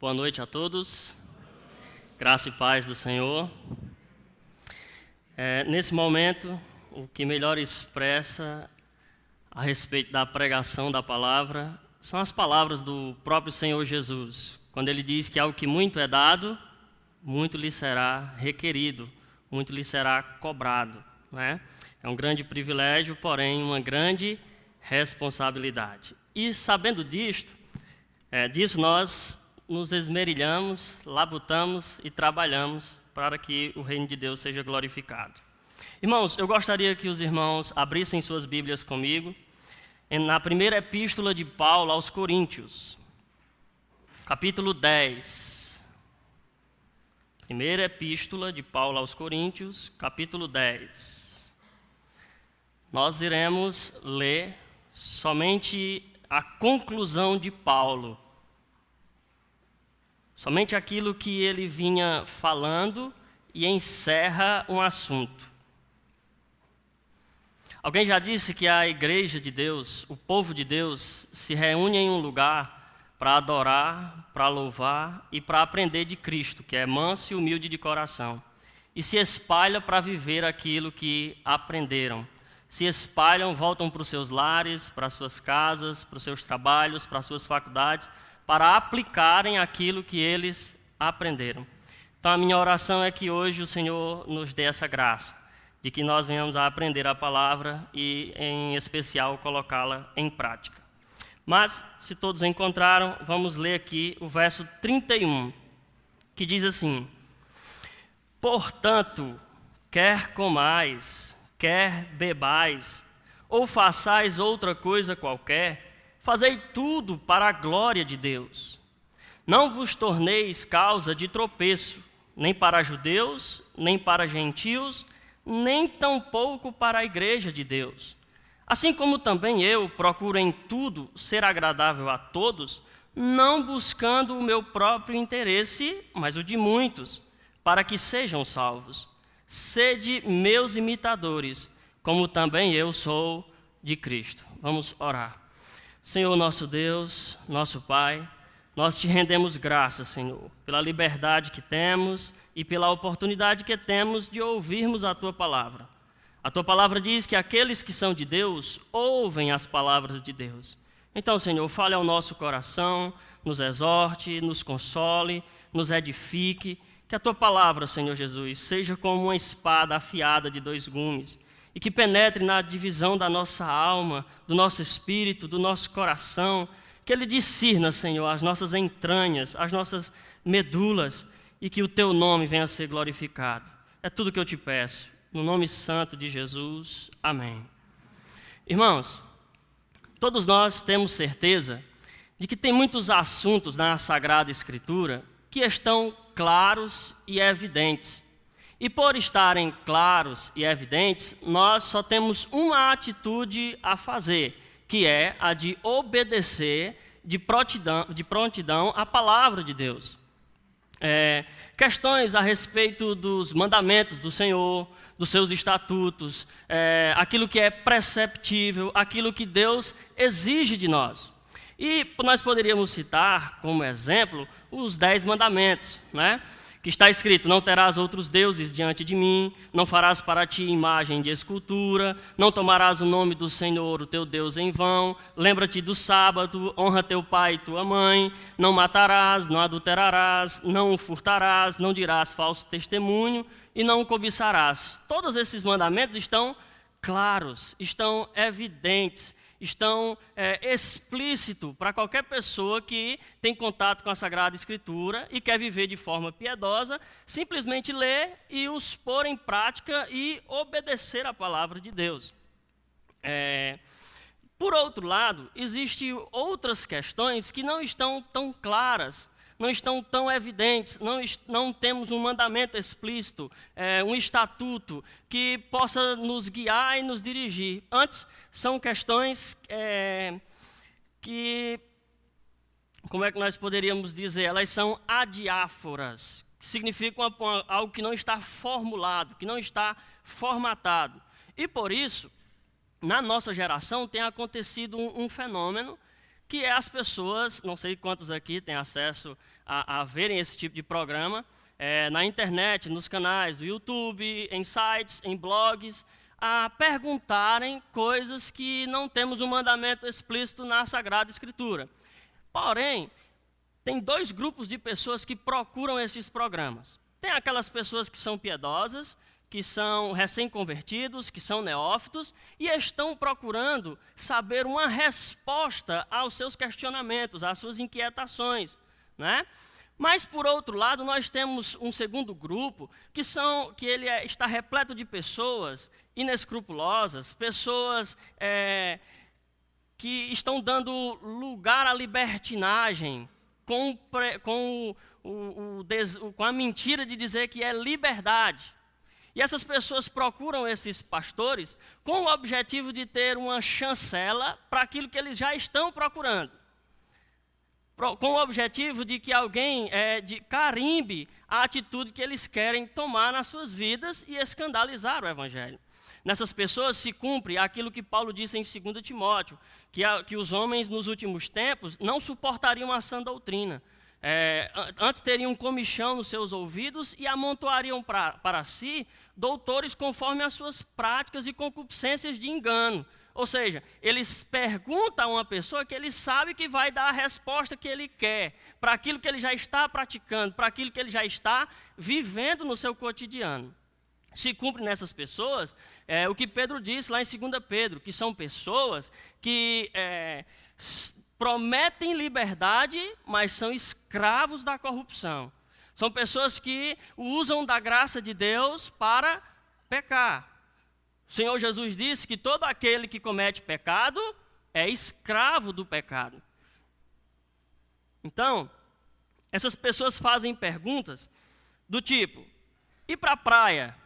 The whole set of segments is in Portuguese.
Boa noite a todos. Graça e paz do Senhor. É, nesse momento, o que melhor expressa a respeito da pregação da palavra são as palavras do próprio Senhor Jesus, quando ele diz que ao que muito é dado, muito lhe será requerido, muito lhe será cobrado. Né? É um grande privilégio, porém uma grande responsabilidade. E sabendo disto, é, disso nós nos esmerilhamos, labutamos e trabalhamos para que o reino de Deus seja glorificado. Irmãos, eu gostaria que os irmãos abrissem suas Bíblias comigo na primeira epístola de Paulo aos Coríntios, capítulo 10. Primeira epístola de Paulo aos Coríntios, capítulo 10. Nós iremos ler somente a conclusão de Paulo Somente aquilo que ele vinha falando e encerra um assunto. Alguém já disse que a igreja de Deus, o povo de Deus, se reúne em um lugar para adorar, para louvar e para aprender de Cristo, que é manso e humilde de coração, e se espalha para viver aquilo que aprenderam. Se espalham, voltam para os seus lares, para as suas casas, para os seus trabalhos, para as suas faculdades para aplicarem aquilo que eles aprenderam. Então, a minha oração é que hoje o Senhor nos dê essa graça, de que nós venhamos a aprender a palavra e, em especial, colocá-la em prática. Mas, se todos encontraram, vamos ler aqui o verso 31, que diz assim: Portanto, quer comais, quer bebais, ou façais outra coisa qualquer, Fazei tudo para a glória de Deus. Não vos torneis causa de tropeço, nem para judeus, nem para gentios, nem tampouco para a igreja de Deus. Assim como também eu procuro em tudo ser agradável a todos, não buscando o meu próprio interesse, mas o de muitos, para que sejam salvos. Sede meus imitadores, como também eu sou de Cristo. Vamos orar. Senhor nosso Deus, nosso Pai, nós te rendemos graças, Senhor, pela liberdade que temos e pela oportunidade que temos de ouvirmos a tua palavra. A tua palavra diz que aqueles que são de Deus ouvem as palavras de Deus. Então, Senhor, fale ao nosso coração, nos exorte, nos console, nos edifique. Que a tua palavra, Senhor Jesus, seja como uma espada afiada de dois gumes e que penetre na divisão da nossa alma, do nosso espírito, do nosso coração, que Ele discirna, Senhor, as nossas entranhas, as nossas medulas, e que o Teu nome venha a ser glorificado. É tudo que eu te peço, no nome santo de Jesus. Amém. Irmãos, todos nós temos certeza de que tem muitos assuntos na Sagrada Escritura que estão claros e evidentes e por estarem claros e evidentes, nós só temos uma atitude a fazer, que é a de obedecer de prontidão, de prontidão à palavra de Deus. É, questões a respeito dos mandamentos do Senhor, dos seus estatutos, é, aquilo que é preceptível, aquilo que Deus exige de nós. E nós poderíamos citar como exemplo os dez mandamentos, né? Que está escrito: Não terás outros deuses diante de mim, não farás para ti imagem de escultura, não tomarás o nome do Senhor, o teu Deus, em vão, lembra-te do sábado, honra teu pai e tua mãe, não matarás, não adulterarás, não furtarás, não dirás falso testemunho e não cobiçarás. Todos esses mandamentos estão claros, estão evidentes estão é, explícito para qualquer pessoa que tem contato com a Sagrada Escritura e quer viver de forma piedosa, simplesmente ler e os pôr em prática e obedecer a palavra de Deus. É, por outro lado, existem outras questões que não estão tão claras não estão tão evidentes, não, não temos um mandamento explícito, é, um estatuto que possa nos guiar e nos dirigir. Antes, são questões é, que, como é que nós poderíamos dizer, elas são adiáforas, que significam algo que não está formulado, que não está formatado. E por isso, na nossa geração tem acontecido um, um fenômeno que é as pessoas, não sei quantos aqui têm acesso a, a verem esse tipo de programa, é, na internet, nos canais do YouTube, em sites, em blogs, a perguntarem coisas que não temos um mandamento explícito na Sagrada Escritura. Porém, tem dois grupos de pessoas que procuram esses programas. Tem aquelas pessoas que são piedosas, que são recém-convertidos, que são neófitos, e estão procurando saber uma resposta aos seus questionamentos, às suas inquietações. Né? Mas, por outro lado, nós temos um segundo grupo, que, são, que ele é, está repleto de pessoas inescrupulosas, pessoas é, que estão dando lugar à libertinagem, com, com, o, o, com a mentira de dizer que é liberdade. E essas pessoas procuram esses pastores com o objetivo de ter uma chancela para aquilo que eles já estão procurando. Com o objetivo de que alguém é, de carimbe a atitude que eles querem tomar nas suas vidas e escandalizar o Evangelho. Nessas pessoas se cumpre aquilo que Paulo disse em 2 Timóteo, que, a, que os homens nos últimos tempos não suportariam a sã doutrina. É, antes teriam comichão nos seus ouvidos e amontoariam pra, para si doutores conforme as suas práticas e concupiscências de engano. Ou seja, eles perguntam a uma pessoa que ele sabe que vai dar a resposta que ele quer, para aquilo que ele já está praticando, para aquilo que ele já está vivendo no seu cotidiano se cumpre nessas pessoas é, o que Pedro disse lá em 2 Pedro, que são pessoas que é, prometem liberdade, mas são escravos da corrupção. São pessoas que usam da graça de Deus para pecar. O Senhor Jesus disse que todo aquele que comete pecado é escravo do pecado. Então, essas pessoas fazem perguntas do tipo: ir para a praia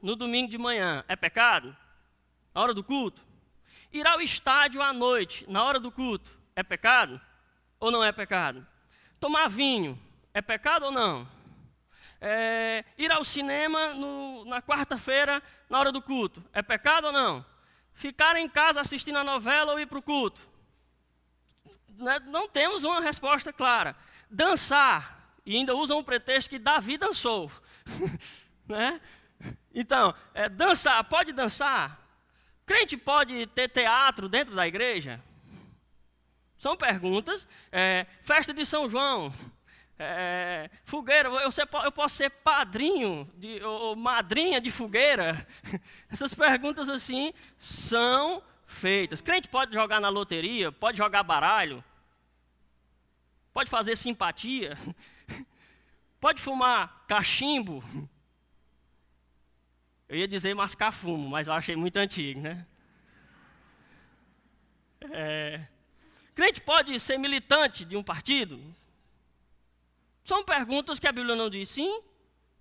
no domingo de manhã é pecado? Na hora do culto? Ir ao estádio à noite, na hora do culto, é pecado? Ou não é pecado? Tomar vinho, é pecado ou não? É, ir ao cinema no, na quarta-feira, na hora do culto, é pecado ou não? Ficar em casa assistindo a novela ou ir para o culto? Né, não temos uma resposta clara. Dançar, e ainda usam um pretexto que Davi dançou. né? Então, é, dançar, pode dançar? Crente pode ter teatro dentro da igreja? São perguntas. É, festa de São João. É, fogueira, eu, eu, posso ser padrinho de, ou, ou madrinha de fogueira? Essas perguntas assim são feitas. Crente pode jogar na loteria, pode jogar baralho, pode fazer simpatia, pode fumar cachimbo, eu ia dizer mascar fumo, mas eu achei muito antigo, né? É, crente pode ser militante de um partido? São perguntas que a Bíblia não diz sim,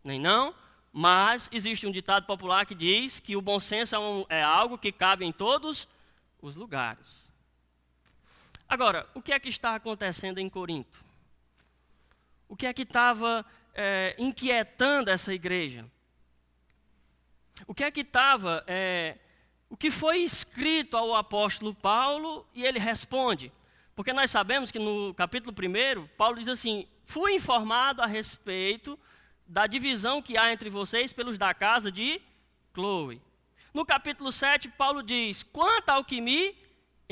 nem não, mas existe um ditado popular que diz que o bom senso é, um, é algo que cabe em todos os lugares. Agora, o que é que está acontecendo em Corinto? O que é que estava é, inquietando essa igreja? O que é que estava, é, o que foi escrito ao apóstolo Paulo e ele responde? Porque nós sabemos que no capítulo 1, Paulo diz assim: Fui informado a respeito da divisão que há entre vocês pelos da casa de Chloe. No capítulo 7, Paulo diz: Quanto ao que me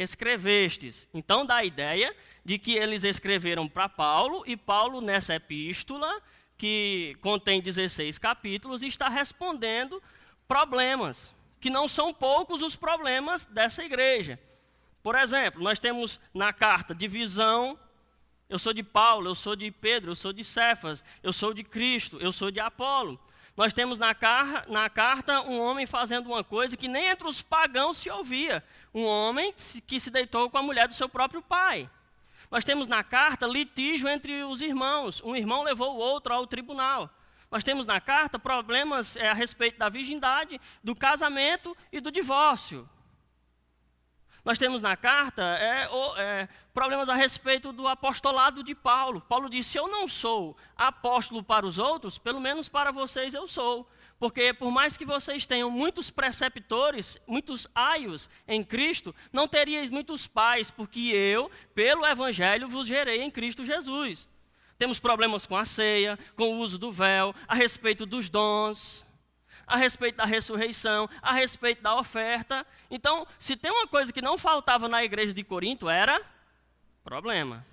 escrevestes. Então dá a ideia de que eles escreveram para Paulo e Paulo, nessa epístola, que contém 16 capítulos, está respondendo problemas, que não são poucos os problemas dessa igreja. Por exemplo, nós temos na carta divisão. Eu sou de Paulo, eu sou de Pedro, eu sou de Cefas, eu sou de Cristo, eu sou de Apolo. Nós temos na, car na carta um homem fazendo uma coisa que nem entre os pagãos se ouvia. Um homem que se deitou com a mulher do seu próprio pai. Nós temos na carta litígio entre os irmãos. Um irmão levou o outro ao tribunal. Nós temos na carta problemas é, a respeito da virgindade, do casamento e do divórcio. Nós temos na carta é, é, problemas a respeito do apostolado de Paulo. Paulo disse: Eu não sou apóstolo para os outros, pelo menos para vocês eu sou. Porque por mais que vocês tenham muitos preceptores, muitos aios em Cristo, não teríeis muitos pais, porque eu, pelo Evangelho, vos gerei em Cristo Jesus. Temos problemas com a ceia, com o uso do véu, a respeito dos dons, a respeito da ressurreição, a respeito da oferta. Então, se tem uma coisa que não faltava na igreja de Corinto, era problema.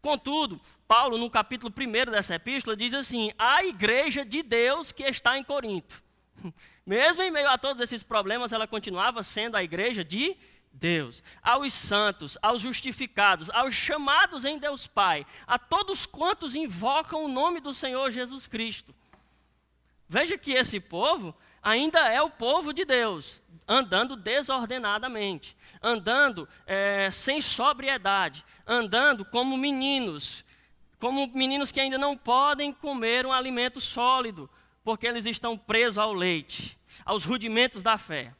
Contudo, Paulo, no capítulo 1 dessa epístola, diz assim: a igreja de Deus que está em Corinto. Mesmo em meio a todos esses problemas, ela continuava sendo a igreja de Deus. Aos santos, aos justificados, aos chamados em Deus Pai, a todos quantos invocam o nome do Senhor Jesus Cristo. Veja que esse povo ainda é o povo de Deus, andando desordenadamente, andando é, sem sobriedade, andando como meninos, como meninos que ainda não podem comer um alimento sólido, porque eles estão presos ao leite, aos rudimentos da fé.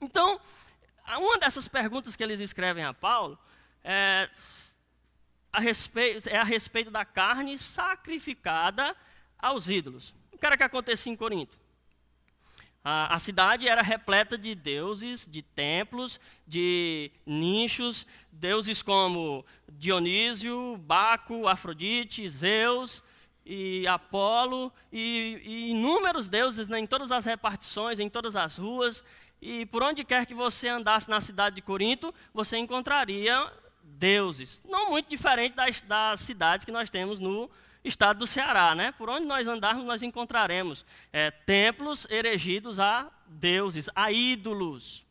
Então, uma dessas perguntas que eles escrevem a Paulo é a respeito, é a respeito da carne sacrificada aos ídolos. O que era que acontecia em Corinto? A, a, cidade era repleta de deuses, de templos, de nichos, deuses como Dionísio, Baco, Afrodite, Zeus e Apolo, e, e inúmeros deuses né, em todas as repartições, em todas as ruas, e por onde quer que você andasse na cidade de Corinto, você encontraria deuses. Não muito diferente das, das cidades que nós temos no estado do Ceará, né? Por onde nós andarmos, nós encontraremos é, templos erigidos a deuses, a ídolos.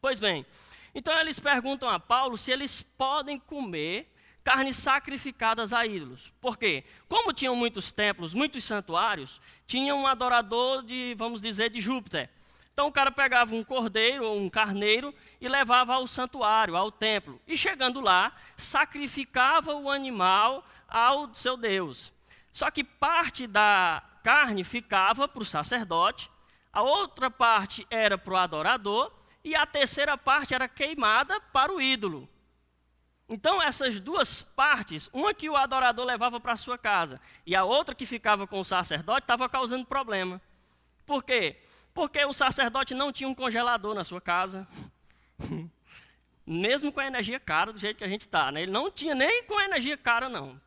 Pois bem, então eles perguntam a Paulo se eles podem comer carnes sacrificadas a ídolos. Por quê? Como tinham muitos templos, muitos santuários, tinha um adorador de, vamos dizer, de Júpiter. Então o cara pegava um cordeiro ou um carneiro e levava ao santuário, ao templo. E chegando lá, sacrificava o animal ao seu Deus. Só que parte da carne ficava para o sacerdote, a outra parte era para o adorador e a terceira parte era queimada para o ídolo. Então, essas duas partes, uma que o adorador levava para sua casa e a outra que ficava com o sacerdote, estava causando problema. Por quê? Porque o sacerdote não tinha um congelador na sua casa. Mesmo com a energia cara, do jeito que a gente está. Né? Ele não tinha nem com energia cara, não.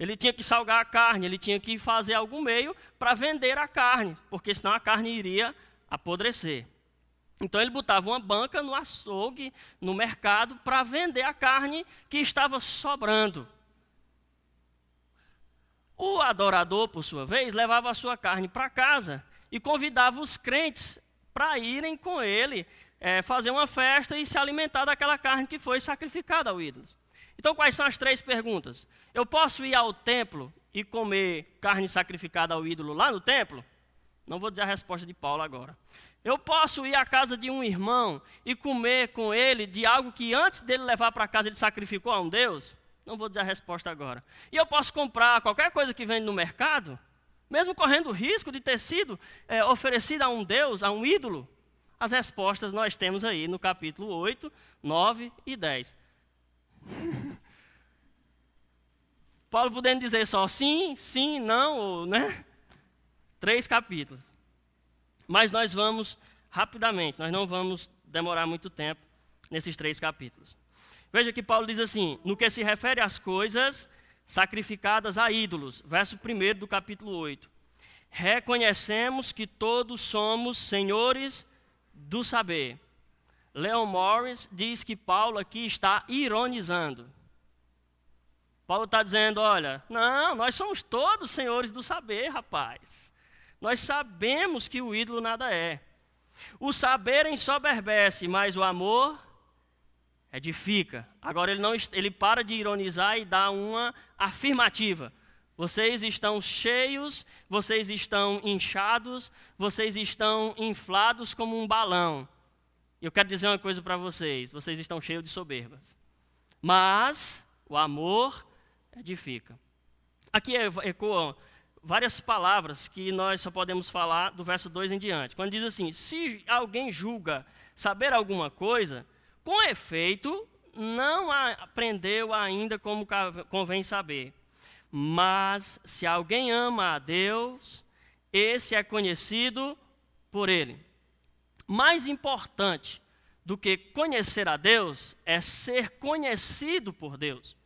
Ele tinha que salgar a carne, ele tinha que fazer algum meio para vender a carne, porque senão a carne iria apodrecer. Então ele botava uma banca no açougue, no mercado, para vender a carne que estava sobrando. O adorador, por sua vez, levava a sua carne para casa e convidava os crentes para irem com ele é, fazer uma festa e se alimentar daquela carne que foi sacrificada ao ídolo. Então, quais são as três perguntas? Eu posso ir ao templo e comer carne sacrificada ao ídolo lá no templo? Não vou dizer a resposta de Paulo agora. Eu posso ir à casa de um irmão e comer com ele de algo que antes dele levar para casa ele sacrificou a um Deus? Não vou dizer a resposta agora. E eu posso comprar qualquer coisa que vende no mercado, mesmo correndo o risco de ter sido é, oferecida a um Deus, a um ídolo? As respostas nós temos aí no capítulo 8, 9 e 10. Paulo podendo dizer só sim, sim, não, ou, né? Três capítulos. Mas nós vamos rapidamente, nós não vamos demorar muito tempo nesses três capítulos. Veja que Paulo diz assim: no que se refere às coisas sacrificadas a ídolos, verso 1 do capítulo 8. Reconhecemos que todos somos senhores do saber. Leon Morris diz que Paulo aqui está ironizando. Paulo está dizendo: olha, não, nós somos todos senhores do saber, rapaz. Nós sabemos que o ídolo nada é. O saber ensoberbece, mas o amor edifica. Agora ele não ele para de ironizar e dá uma afirmativa. Vocês estão cheios, vocês estão inchados, vocês estão inflados como um balão. Eu quero dizer uma coisa para vocês: vocês estão cheios de soberbas. Mas o amor edifica. Aqui ecoam várias palavras que nós só podemos falar do verso 2 em diante. Quando diz assim: Se alguém julga saber alguma coisa, com efeito, não aprendeu ainda como convém saber. Mas se alguém ama a Deus, esse é conhecido por ele. Mais importante do que conhecer a Deus é ser conhecido por Deus.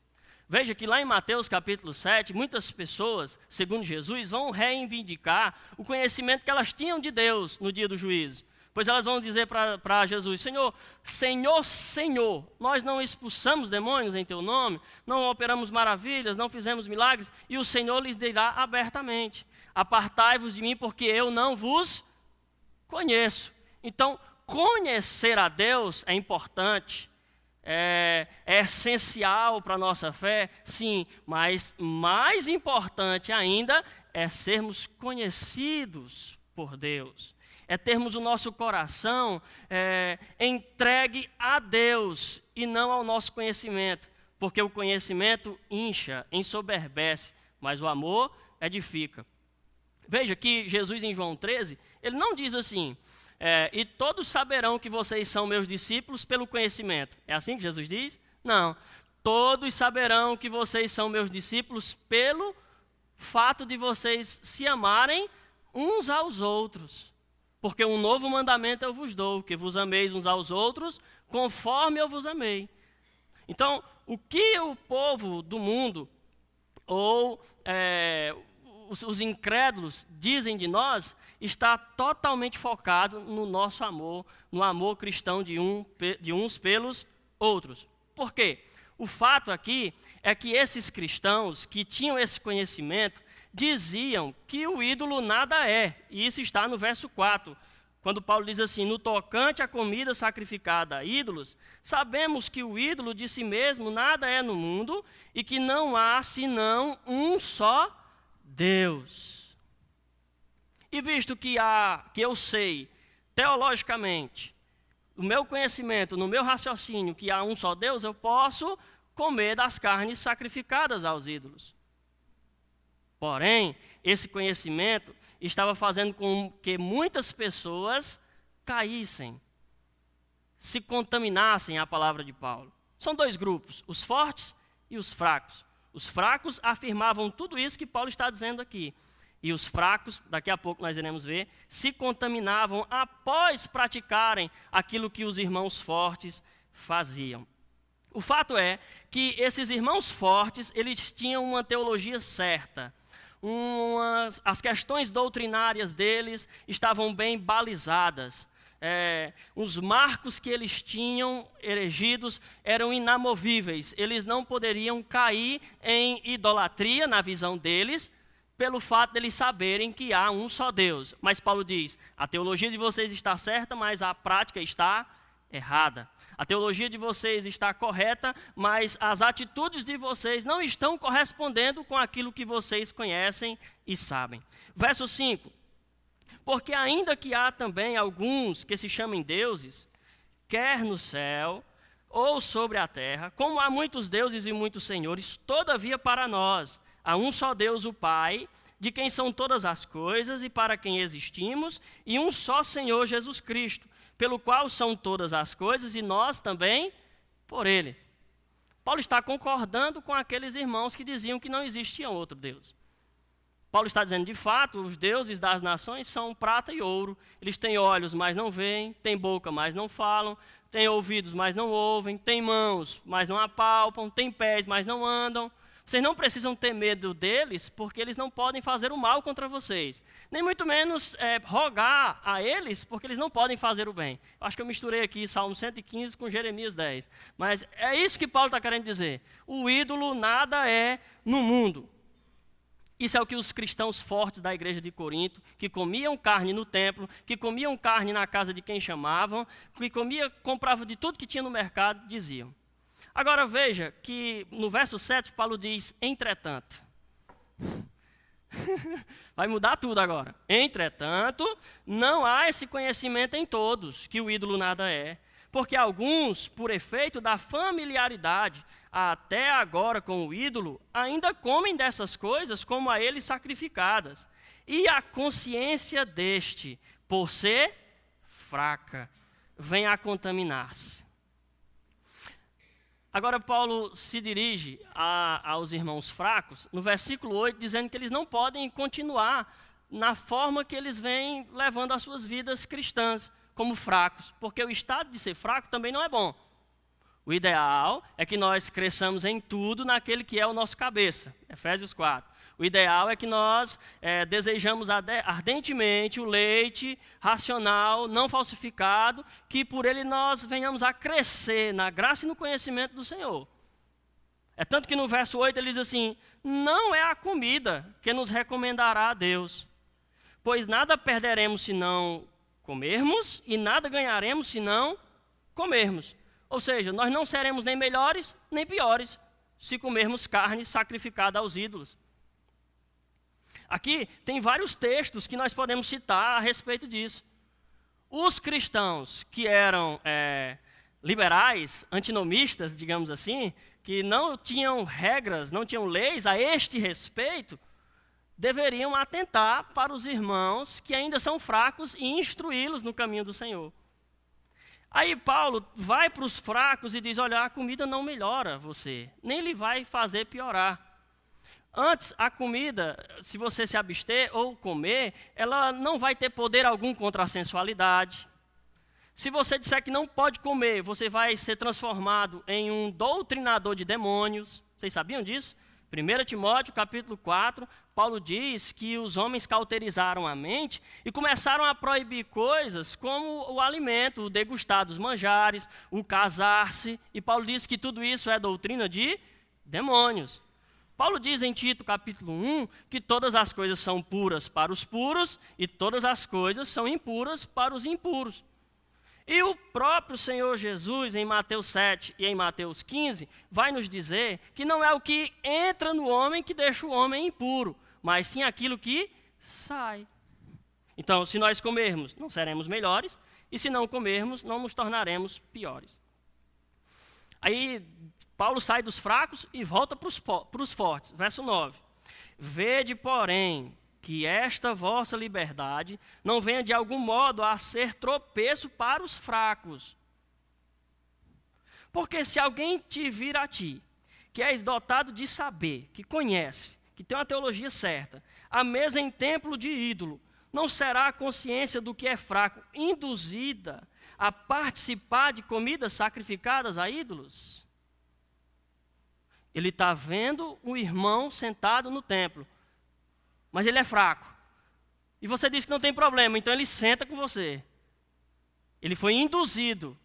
Veja que lá em Mateus capítulo 7, muitas pessoas, segundo Jesus, vão reivindicar o conhecimento que elas tinham de Deus no dia do juízo. Pois elas vão dizer para Jesus: Senhor, Senhor, Senhor, nós não expulsamos demônios em teu nome, não operamos maravilhas, não fizemos milagres, e o Senhor lhes dirá abertamente: Apartai-vos de mim, porque eu não vos conheço. Então, conhecer a Deus é importante, é, é essencial para a nossa fé, sim, mas mais importante ainda é sermos conhecidos por Deus é termos o nosso coração é, entregue a Deus e não ao nosso conhecimento, porque o conhecimento incha, ensoberbece, mas o amor edifica. Veja que Jesus em João 13, ele não diz assim, é, e todos saberão que vocês são meus discípulos pelo conhecimento. É assim que Jesus diz? Não. Todos saberão que vocês são meus discípulos pelo fato de vocês se amarem uns aos outros. Porque um novo mandamento eu vos dou, que vos ameis uns aos outros, conforme eu vos amei. Então, o que o povo do mundo, ou é, os, os incrédulos, dizem de nós, está totalmente focado no nosso amor, no amor cristão de, um, de uns pelos outros. Por quê? O fato aqui é que esses cristãos que tinham esse conhecimento, diziam que o ídolo nada é. E isso está no verso 4, quando Paulo diz assim: No tocante à comida sacrificada a ídolos, sabemos que o ídolo de si mesmo nada é no mundo e que não há senão um só Deus. E visto que há, que eu sei teologicamente, o meu conhecimento, no meu raciocínio, que há um só Deus, eu posso comer das carnes sacrificadas aos ídolos. Porém, esse conhecimento estava fazendo com que muitas pessoas caíssem, se contaminassem a palavra de Paulo. São dois grupos, os fortes e os fracos. Os fracos afirmavam tudo isso que Paulo está dizendo aqui. E os fracos, daqui a pouco nós iremos ver, se contaminavam após praticarem aquilo que os irmãos fortes faziam. O fato é que esses irmãos fortes, eles tinham uma teologia certa umas, as questões doutrinárias deles estavam bem balizadas. É, os marcos que eles tinham erigidos eram inamovíveis. Eles não poderiam cair em idolatria, na visão deles, pelo fato deles saberem que há um só Deus. Mas Paulo diz: a teologia de vocês está certa, mas a prática está errada. A teologia de vocês está correta, mas as atitudes de vocês não estão correspondendo com aquilo que vocês conhecem e sabem. Verso 5: Porque ainda que há também alguns que se chamem deuses, quer no céu ou sobre a terra, como há muitos deuses e muitos senhores, todavia para nós há um só Deus, o Pai, de quem são todas as coisas e para quem existimos, e um só Senhor Jesus Cristo pelo qual são todas as coisas, e nós também por ele. Paulo está concordando com aqueles irmãos que diziam que não existia outro Deus. Paulo está dizendo, de fato, os deuses das nações são prata e ouro. Eles têm olhos, mas não veem, têm boca, mas não falam, têm ouvidos, mas não ouvem, têm mãos, mas não apalpam, têm pés, mas não andam. Vocês não precisam ter medo deles, porque eles não podem fazer o mal contra vocês. Nem muito menos é, rogar a eles, porque eles não podem fazer o bem. Acho que eu misturei aqui Salmo 115 com Jeremias 10. Mas é isso que Paulo está querendo dizer. O ídolo nada é no mundo. Isso é o que os cristãos fortes da igreja de Corinto, que comiam carne no templo, que comiam carne na casa de quem chamavam, que comia, compravam de tudo que tinha no mercado, diziam. Agora veja que no verso 7 Paulo diz: entretanto. Vai mudar tudo agora. Entretanto, não há esse conhecimento em todos, que o ídolo nada é. Porque alguns, por efeito da familiaridade, até agora com o ídolo, ainda comem dessas coisas como a ele sacrificadas. E a consciência deste, por ser fraca, vem a contaminar-se. Agora, Paulo se dirige a, aos irmãos fracos, no versículo 8, dizendo que eles não podem continuar na forma que eles vêm levando as suas vidas cristãs, como fracos, porque o estado de ser fraco também não é bom. O ideal é que nós cresçamos em tudo naquele que é o nosso cabeça. Efésios 4. O ideal é que nós é, desejamos ardentemente o leite racional, não falsificado, que por ele nós venhamos a crescer na graça e no conhecimento do Senhor. É tanto que no verso 8 ele diz assim: Não é a comida que nos recomendará a Deus, pois nada perderemos se não comermos, e nada ganharemos se não comermos. Ou seja, nós não seremos nem melhores nem piores se comermos carne sacrificada aos ídolos. Aqui tem vários textos que nós podemos citar a respeito disso. Os cristãos que eram é, liberais, antinomistas, digamos assim, que não tinham regras, não tinham leis a este respeito, deveriam atentar para os irmãos que ainda são fracos e instruí-los no caminho do Senhor. Aí Paulo vai para os fracos e diz: Olha, a comida não melhora você, nem lhe vai fazer piorar. Antes, a comida, se você se abster ou comer, ela não vai ter poder algum contra a sensualidade. Se você disser que não pode comer, você vai ser transformado em um doutrinador de demônios. Vocês sabiam disso? 1 Timóteo capítulo 4, Paulo diz que os homens cauterizaram a mente e começaram a proibir coisas como o alimento, o degustar dos manjares, o casar-se. E Paulo diz que tudo isso é doutrina de demônios. Paulo diz em Tito capítulo 1 que todas as coisas são puras para os puros e todas as coisas são impuras para os impuros. E o próprio Senhor Jesus, em Mateus 7 e em Mateus 15, vai nos dizer que não é o que entra no homem que deixa o homem impuro, mas sim aquilo que sai. Então, se nós comermos, não seremos melhores, e se não comermos, não nos tornaremos piores. Aí, Paulo sai dos fracos e volta para os fortes. Verso 9. Vede, porém, que esta vossa liberdade não venha de algum modo a ser tropeço para os fracos. Porque se alguém te vir a ti, que és dotado de saber, que conhece, que tem uma teologia certa, a mesa em templo de ídolo, não será a consciência do que é fraco induzida a participar de comidas sacrificadas a ídolos? Ele está vendo o irmão sentado no templo, mas ele é fraco. E você diz que não tem problema, então ele senta com você. Ele foi induzido.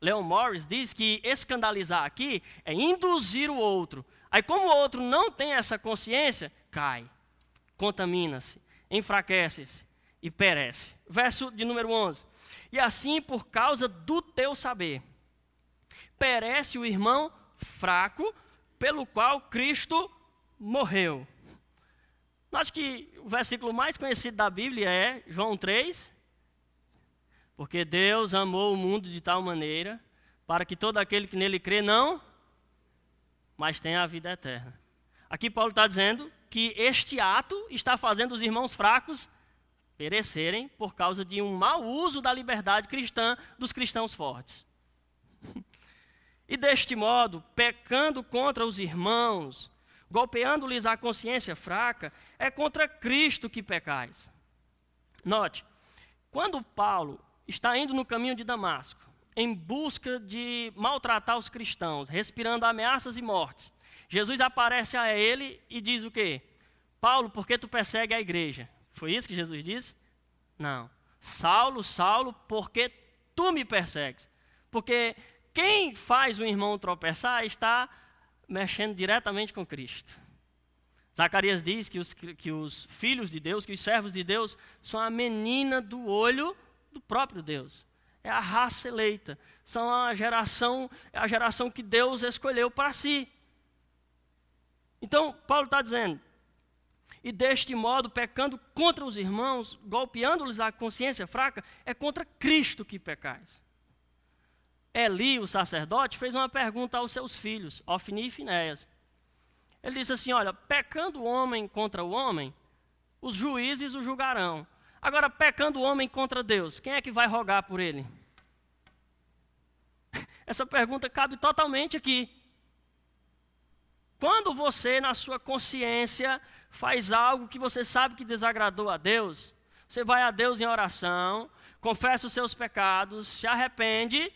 Leon Morris diz que escandalizar aqui é induzir o outro. Aí, como o outro não tem essa consciência, cai, contamina-se, enfraquece-se e perece. Verso de número 11. E assim, por causa do teu saber, perece o irmão fraco, pelo qual Cristo morreu. Note que o versículo mais conhecido da Bíblia é João 3, porque Deus amou o mundo de tal maneira para que todo aquele que nele crê não, mas tenha a vida eterna. Aqui Paulo está dizendo que este ato está fazendo os irmãos fracos perecerem por causa de um mau uso da liberdade cristã dos cristãos fortes. E deste modo, pecando contra os irmãos, golpeando-lhes a consciência fraca, é contra Cristo que pecais. Note, quando Paulo está indo no caminho de Damasco, em busca de maltratar os cristãos, respirando ameaças e mortes, Jesus aparece a ele e diz o quê? Paulo, por que tu persegue a igreja? Foi isso que Jesus disse? Não. Saulo, Saulo, por que tu me persegues? Porque quem faz o irmão tropeçar está mexendo diretamente com Cristo. Zacarias diz que os, que os filhos de Deus, que os servos de Deus, são a menina do olho do próprio Deus. É a raça eleita. São a geração, a geração que Deus escolheu para si. Então, Paulo está dizendo, e deste modo, pecando contra os irmãos, golpeando-lhes a consciência fraca, é contra Cristo que pecais. Eli, o sacerdote, fez uma pergunta aos seus filhos, Ofni e Finéias. Ele disse assim: Olha, pecando o homem contra o homem, os juízes o julgarão. Agora, pecando o homem contra Deus, quem é que vai rogar por ele? Essa pergunta cabe totalmente aqui. Quando você, na sua consciência, faz algo que você sabe que desagradou a Deus, você vai a Deus em oração, confessa os seus pecados, se arrepende,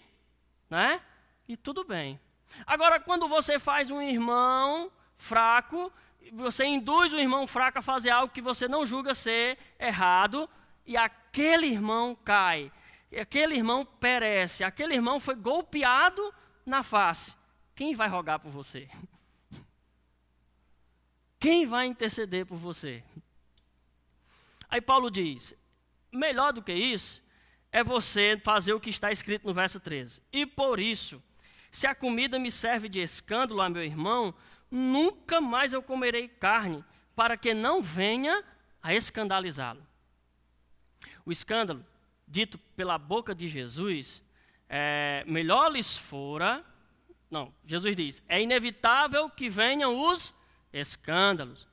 né? E tudo bem. Agora, quando você faz um irmão fraco, você induz o irmão fraco a fazer algo que você não julga ser errado, e aquele irmão cai, aquele irmão perece, aquele irmão foi golpeado na face. Quem vai rogar por você? Quem vai interceder por você? Aí Paulo diz: melhor do que isso é você fazer o que está escrito no verso 13. E por isso, se a comida me serve de escândalo a meu irmão, nunca mais eu comerei carne, para que não venha a escandalizá-lo. O escândalo, dito pela boca de Jesus, é, melhor lhes fora. Não, Jesus diz: é inevitável que venham os escândalos,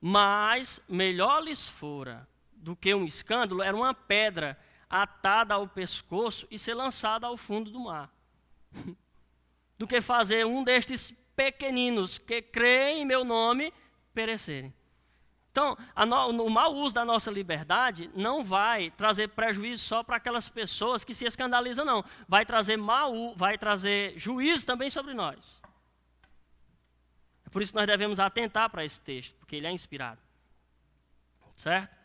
mas melhor lhes fora do que um escândalo era uma pedra atada ao pescoço e ser lançada ao fundo do mar. do que fazer um destes pequeninos que creem em meu nome perecerem. Então, no, o mau uso da nossa liberdade não vai trazer prejuízo só para aquelas pessoas que se escandalizam, não. Vai trazer mau, vai trazer juízo também sobre nós. É por isso que nós devemos atentar para esse texto, porque ele é inspirado. Certo?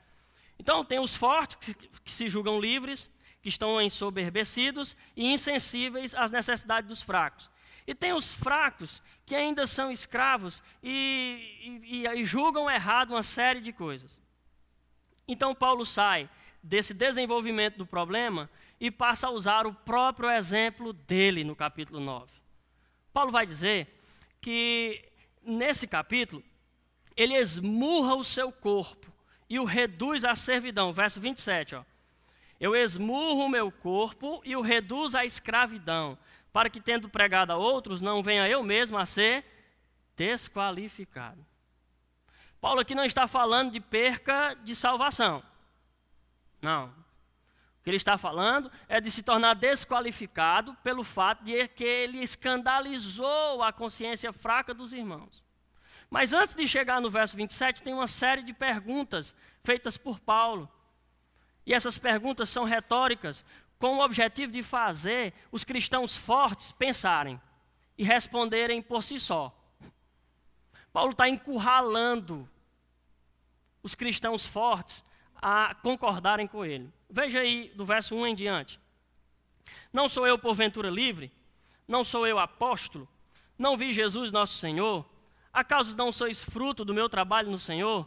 Então, tem os fortes que, que se julgam livres, que estão ensoberbecidos e insensíveis às necessidades dos fracos. E tem os fracos que ainda são escravos e, e, e, julgam errado uma série de coisas. Então Paulo sai desse desenvolvimento do problema e passa a usar o próprio exemplo dele no capítulo 9. Paulo vai dizer que nesse capítulo ele esmurra o seu corpo e o reduz à servidão. Verso 27, ó. Eu esmurro o meu corpo e o reduzo à escravidão, para que, tendo pregado a outros, não venha eu mesmo a ser desqualificado. Paulo aqui não está falando de perca de salvação. Não. O que ele está falando é de se tornar desqualificado pelo fato de que ele escandalizou a consciência fraca dos irmãos. Mas antes de chegar no verso 27, tem uma série de perguntas feitas por Paulo. E essas perguntas são retóricas, com o objetivo de fazer os cristãos fortes pensarem e responderem por si só. Paulo está encurralando os cristãos fortes a concordarem com ele. Veja aí do verso 1 em diante. Não sou eu porventura livre? Não sou eu apóstolo? Não vi Jesus nosso Senhor? Acaso não sois fruto do meu trabalho no Senhor?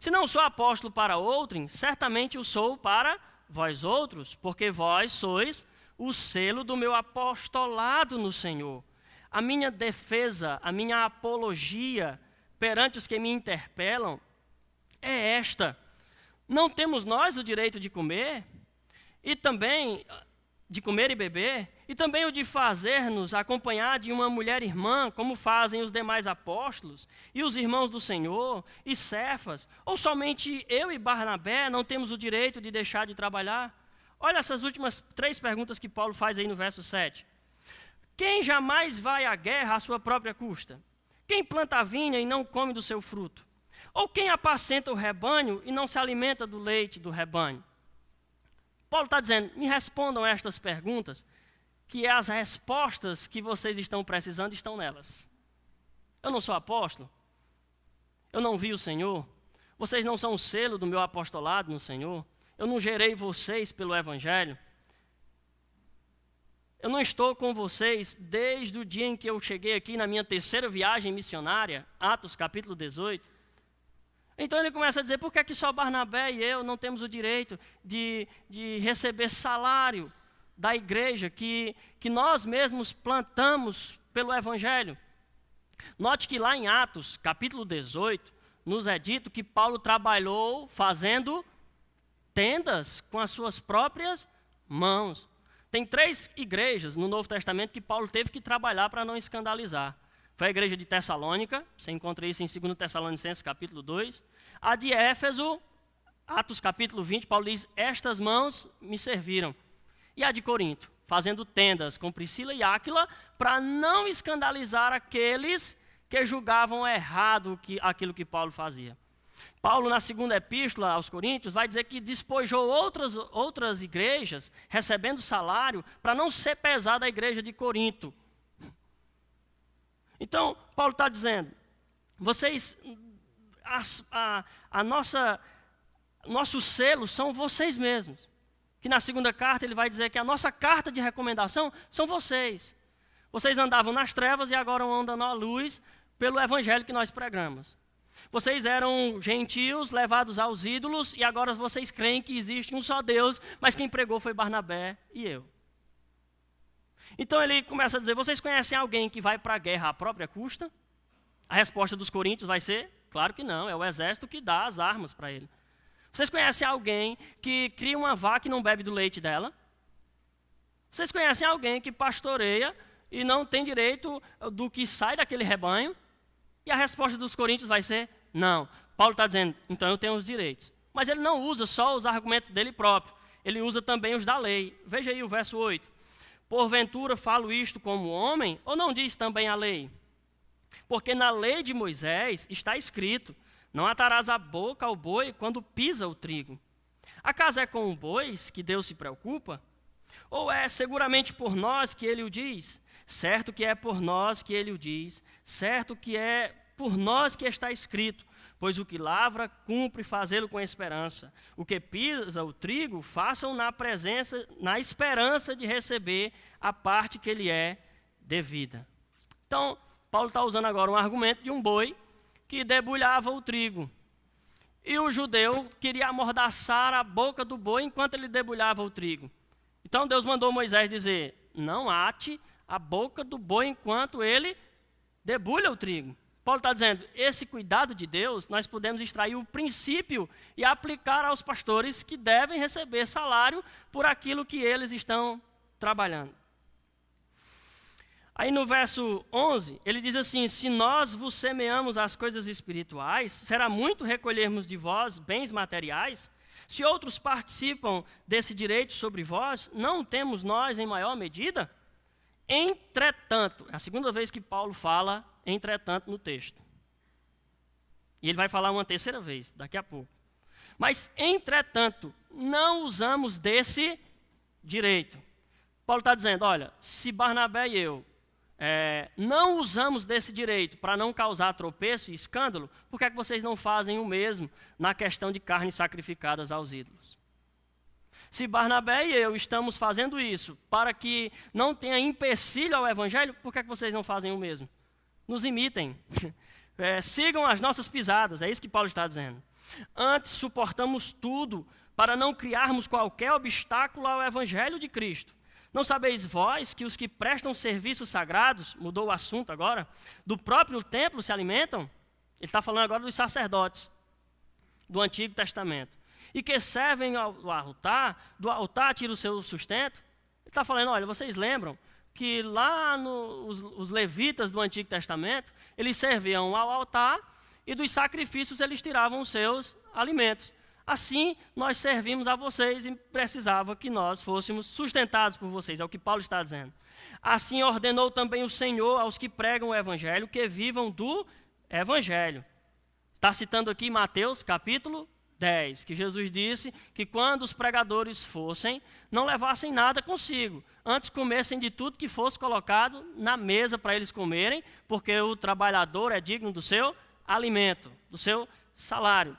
Se não sou apóstolo para outrem, certamente o sou para vós outros, porque vós sois o selo do meu apostolado no Senhor. A minha defesa, a minha apologia perante os que me interpelam é esta: não temos nós o direito de comer e também de comer e beber, e também o de fazer-nos acompanhar de uma mulher irmã, como fazem os demais apóstolos, e os irmãos do Senhor, e Cefas, ou somente eu e Barnabé não temos o direito de deixar de trabalhar? Olha essas últimas três perguntas que Paulo faz aí no verso 7. Quem jamais vai à guerra à sua própria custa? Quem planta a vinha e não come do seu fruto? Ou quem apacenta o rebanho e não se alimenta do leite do rebanho? Paulo está dizendo: me respondam estas perguntas, que as respostas que vocês estão precisando estão nelas. Eu não sou apóstolo, eu não vi o Senhor, vocês não são o selo do meu apostolado no Senhor, eu não gerei vocês pelo Evangelho. Eu não estou com vocês desde o dia em que eu cheguei aqui na minha terceira viagem missionária, Atos capítulo 18. Então ele começa a dizer: por que, é que só Barnabé e eu não temos o direito de, de receber salário da igreja que, que nós mesmos plantamos pelo Evangelho? Note que lá em Atos, capítulo 18, nos é dito que Paulo trabalhou fazendo tendas com as suas próprias mãos. Tem três igrejas no Novo Testamento que Paulo teve que trabalhar para não escandalizar. Foi a igreja de Tessalônica, você encontra isso em 2 Tessalonicenses capítulo 2. A de Éfeso, Atos capítulo 20, Paulo diz: Estas mãos me serviram. E a de Corinto, fazendo tendas com Priscila e Áquila, para não escandalizar aqueles que julgavam errado aquilo que Paulo fazia. Paulo, na segunda epístola aos Coríntios, vai dizer que despojou outras, outras igrejas, recebendo salário, para não ser pesado a igreja de Corinto. Então, Paulo está dizendo: vocês, a, a, a nossa, nosso selo são vocês mesmos. Que na segunda carta ele vai dizer que a nossa carta de recomendação são vocês. Vocês andavam nas trevas e agora andam na luz pelo evangelho que nós pregamos. Vocês eram gentios levados aos ídolos e agora vocês creem que existe um só Deus, mas quem pregou foi Barnabé e eu. Então ele começa a dizer: Vocês conhecem alguém que vai para a guerra à própria custa? A resposta dos coríntios vai ser: Claro que não, é o exército que dá as armas para ele. Vocês conhecem alguém que cria uma vaca e não bebe do leite dela? Vocês conhecem alguém que pastoreia e não tem direito do que sai daquele rebanho? E a resposta dos coríntios vai ser: não. Paulo está dizendo, então eu tenho os direitos. Mas ele não usa só os argumentos dele próprio, ele usa também os da lei. Veja aí o verso 8. Porventura falo isto como homem, ou não diz também a lei? Porque na lei de Moisés está escrito: Não atarás a boca ao boi quando pisa o trigo. Acaso é com bois que Deus se preocupa? Ou é seguramente por nós que ele o diz? Certo que é por nós que ele o diz, certo que é por nós que está escrito, pois o que lavra, cumpre fazê-lo com esperança. O que pisa o trigo, façam na presença, na esperança de receber a parte que lhe é devida. Então, Paulo está usando agora um argumento de um boi que debulhava o trigo. E o judeu queria amordaçar a boca do boi enquanto ele debulhava o trigo. Então Deus mandou Moisés dizer: Não ate a boca do boi enquanto ele debulha o trigo. Paulo está dizendo, esse cuidado de Deus, nós podemos extrair o princípio e aplicar aos pastores que devem receber salário por aquilo que eles estão trabalhando. Aí no verso 11, ele diz assim: Se nós vos semeamos as coisas espirituais, será muito recolhermos de vós bens materiais? Se outros participam desse direito sobre vós, não temos nós em maior medida? Entretanto, é a segunda vez que Paulo fala entretanto no texto. E ele vai falar uma terceira vez, daqui a pouco. Mas, entretanto, não usamos desse direito. Paulo está dizendo: olha, se Barnabé e eu é, não usamos desse direito para não causar tropeço e escândalo, por que, é que vocês não fazem o mesmo na questão de carnes sacrificadas aos ídolos? Se Barnabé e eu estamos fazendo isso para que não tenha empecilho ao evangelho, por que, é que vocês não fazem o mesmo? Nos imitem. É, sigam as nossas pisadas, é isso que Paulo está dizendo. Antes suportamos tudo para não criarmos qualquer obstáculo ao evangelho de Cristo. Não sabeis vós que os que prestam serviços sagrados, mudou o assunto agora, do próprio templo se alimentam? Ele está falando agora dos sacerdotes do Antigo Testamento e que servem ao altar, do altar tira o seu sustento. Ele está falando, olha, vocês lembram que lá no, os levitas do Antigo Testamento, eles serviam ao altar e dos sacrifícios eles tiravam os seus alimentos. Assim, nós servimos a vocês e precisava que nós fôssemos sustentados por vocês, é o que Paulo está dizendo. Assim ordenou também o Senhor aos que pregam o Evangelho que vivam do Evangelho. Está citando aqui Mateus capítulo 10, que Jesus disse que quando os pregadores fossem, não levassem nada consigo, antes comessem de tudo que fosse colocado na mesa para eles comerem, porque o trabalhador é digno do seu alimento, do seu salário.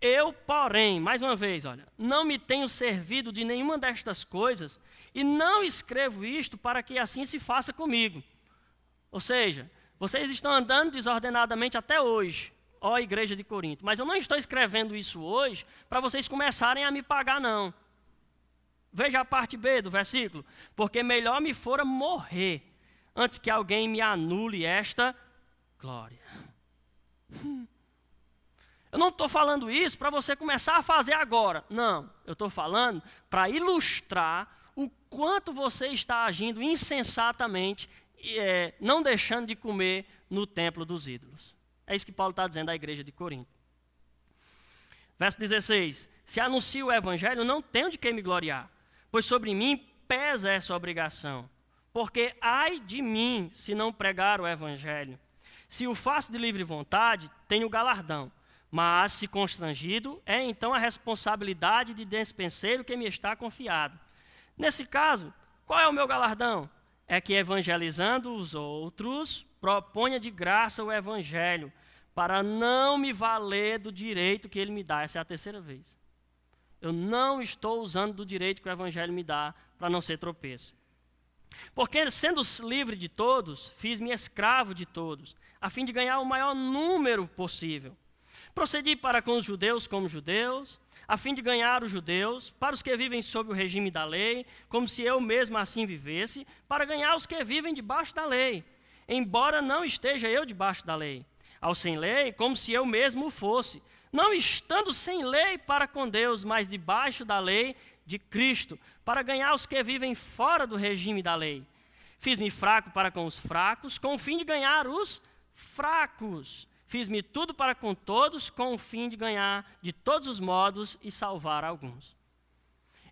Eu, porém, mais uma vez, olha, não me tenho servido de nenhuma destas coisas e não escrevo isto para que assim se faça comigo. Ou seja, vocês estão andando desordenadamente até hoje ó igreja de Corinto. Mas eu não estou escrevendo isso hoje para vocês começarem a me pagar, não. Veja a parte B do versículo. Porque melhor me fora morrer antes que alguém me anule esta glória. Eu não estou falando isso para você começar a fazer agora. Não, eu estou falando para ilustrar o quanto você está agindo insensatamente, é, não deixando de comer no templo dos ídolos. É isso que Paulo está dizendo à igreja de Corinto. Verso 16: Se anuncio o evangelho, não tenho de quem me gloriar, pois sobre mim pesa essa obrigação. Porque ai de mim se não pregar o evangelho. Se o faço de livre vontade, tenho galardão. Mas, se constrangido, é então a responsabilidade de despenseiro que me está confiado. Nesse caso, qual é o meu galardão? É que, evangelizando os outros, proponha de graça o evangelho, para não me valer do direito que ele me dá. Essa é a terceira vez. Eu não estou usando do direito que o evangelho me dá para não ser tropeço. Porque, sendo livre de todos, fiz-me escravo de todos, a fim de ganhar o maior número possível. Procedi para com os judeus como judeus, a fim de ganhar os judeus, para os que vivem sob o regime da lei, como se eu mesmo assim vivesse, para ganhar os que vivem debaixo da lei, embora não esteja eu debaixo da lei. Ao sem lei, como se eu mesmo fosse, não estando sem lei para com Deus, mas debaixo da lei de Cristo, para ganhar os que vivem fora do regime da lei. Fiz-me fraco para com os fracos, com o fim de ganhar os fracos. Fiz-me tudo para com todos, com o fim de ganhar de todos os modos e salvar alguns.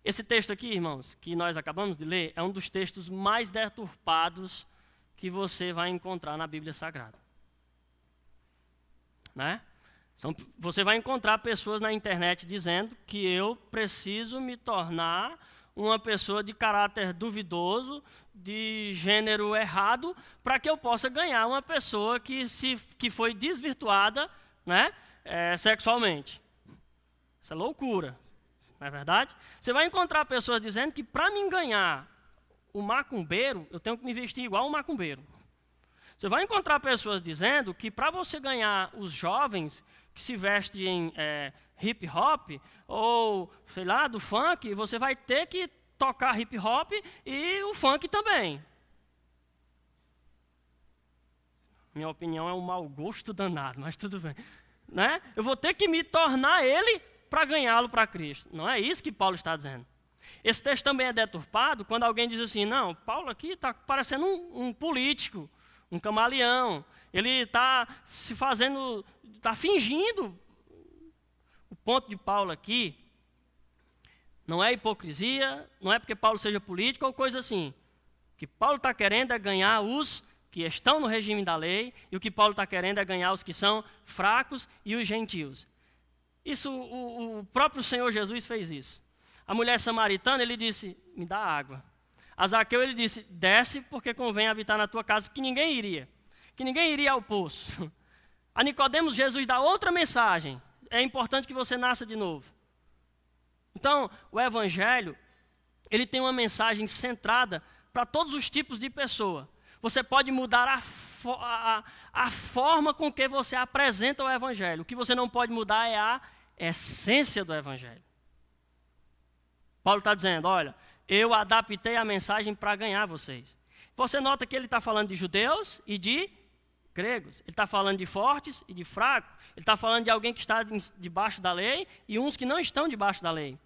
Esse texto aqui, irmãos, que nós acabamos de ler, é um dos textos mais deturpados que você vai encontrar na Bíblia Sagrada. Né? São, você vai encontrar pessoas na internet dizendo que eu preciso me tornar uma pessoa de caráter duvidoso, de gênero errado, para que eu possa ganhar uma pessoa que, se, que foi desvirtuada né, é, sexualmente. Isso é loucura, não é verdade? Você vai encontrar pessoas dizendo que para me ganhar o macumbeiro, eu tenho que me vestir igual um macumbeiro. Você vai encontrar pessoas dizendo que para você ganhar os jovens que se veste em é, hip hop ou, sei lá, do funk, você vai ter que tocar hip hop e o funk também. Minha opinião é um mau gosto danado, mas tudo bem. Né? Eu vou ter que me tornar ele para ganhá-lo para Cristo. Não é isso que Paulo está dizendo. Esse texto também é deturpado quando alguém diz assim: não, Paulo aqui está parecendo um, um político, um camaleão. Ele está se fazendo está fingindo. O ponto de Paulo aqui não é hipocrisia, não é porque Paulo seja político ou coisa assim. O que Paulo está querendo é ganhar os que estão no regime da lei, e o que Paulo está querendo é ganhar os que são fracos e os gentios. Isso, o, o próprio Senhor Jesus fez isso. A mulher samaritana, ele disse: Me dá água. A Zaqueu, ele disse: Desce, porque convém habitar na tua casa, que ninguém iria. Que ninguém iria ao poço. A Nicodemos, Jesus dá outra mensagem. É importante que você nasça de novo. Então, o Evangelho, ele tem uma mensagem centrada para todos os tipos de pessoa. Você pode mudar a, a, a, forma com que você apresenta o Evangelho. O que você não pode mudar é a essência do Evangelho. Paulo está dizendo: olha, eu adaptei a mensagem para ganhar vocês. Você nota que ele está falando de judeus e de gregos. Ele está falando de fortes e de fracos. Ele está falando de alguém que está debaixo da lei e uns que não estão debaixo da lei.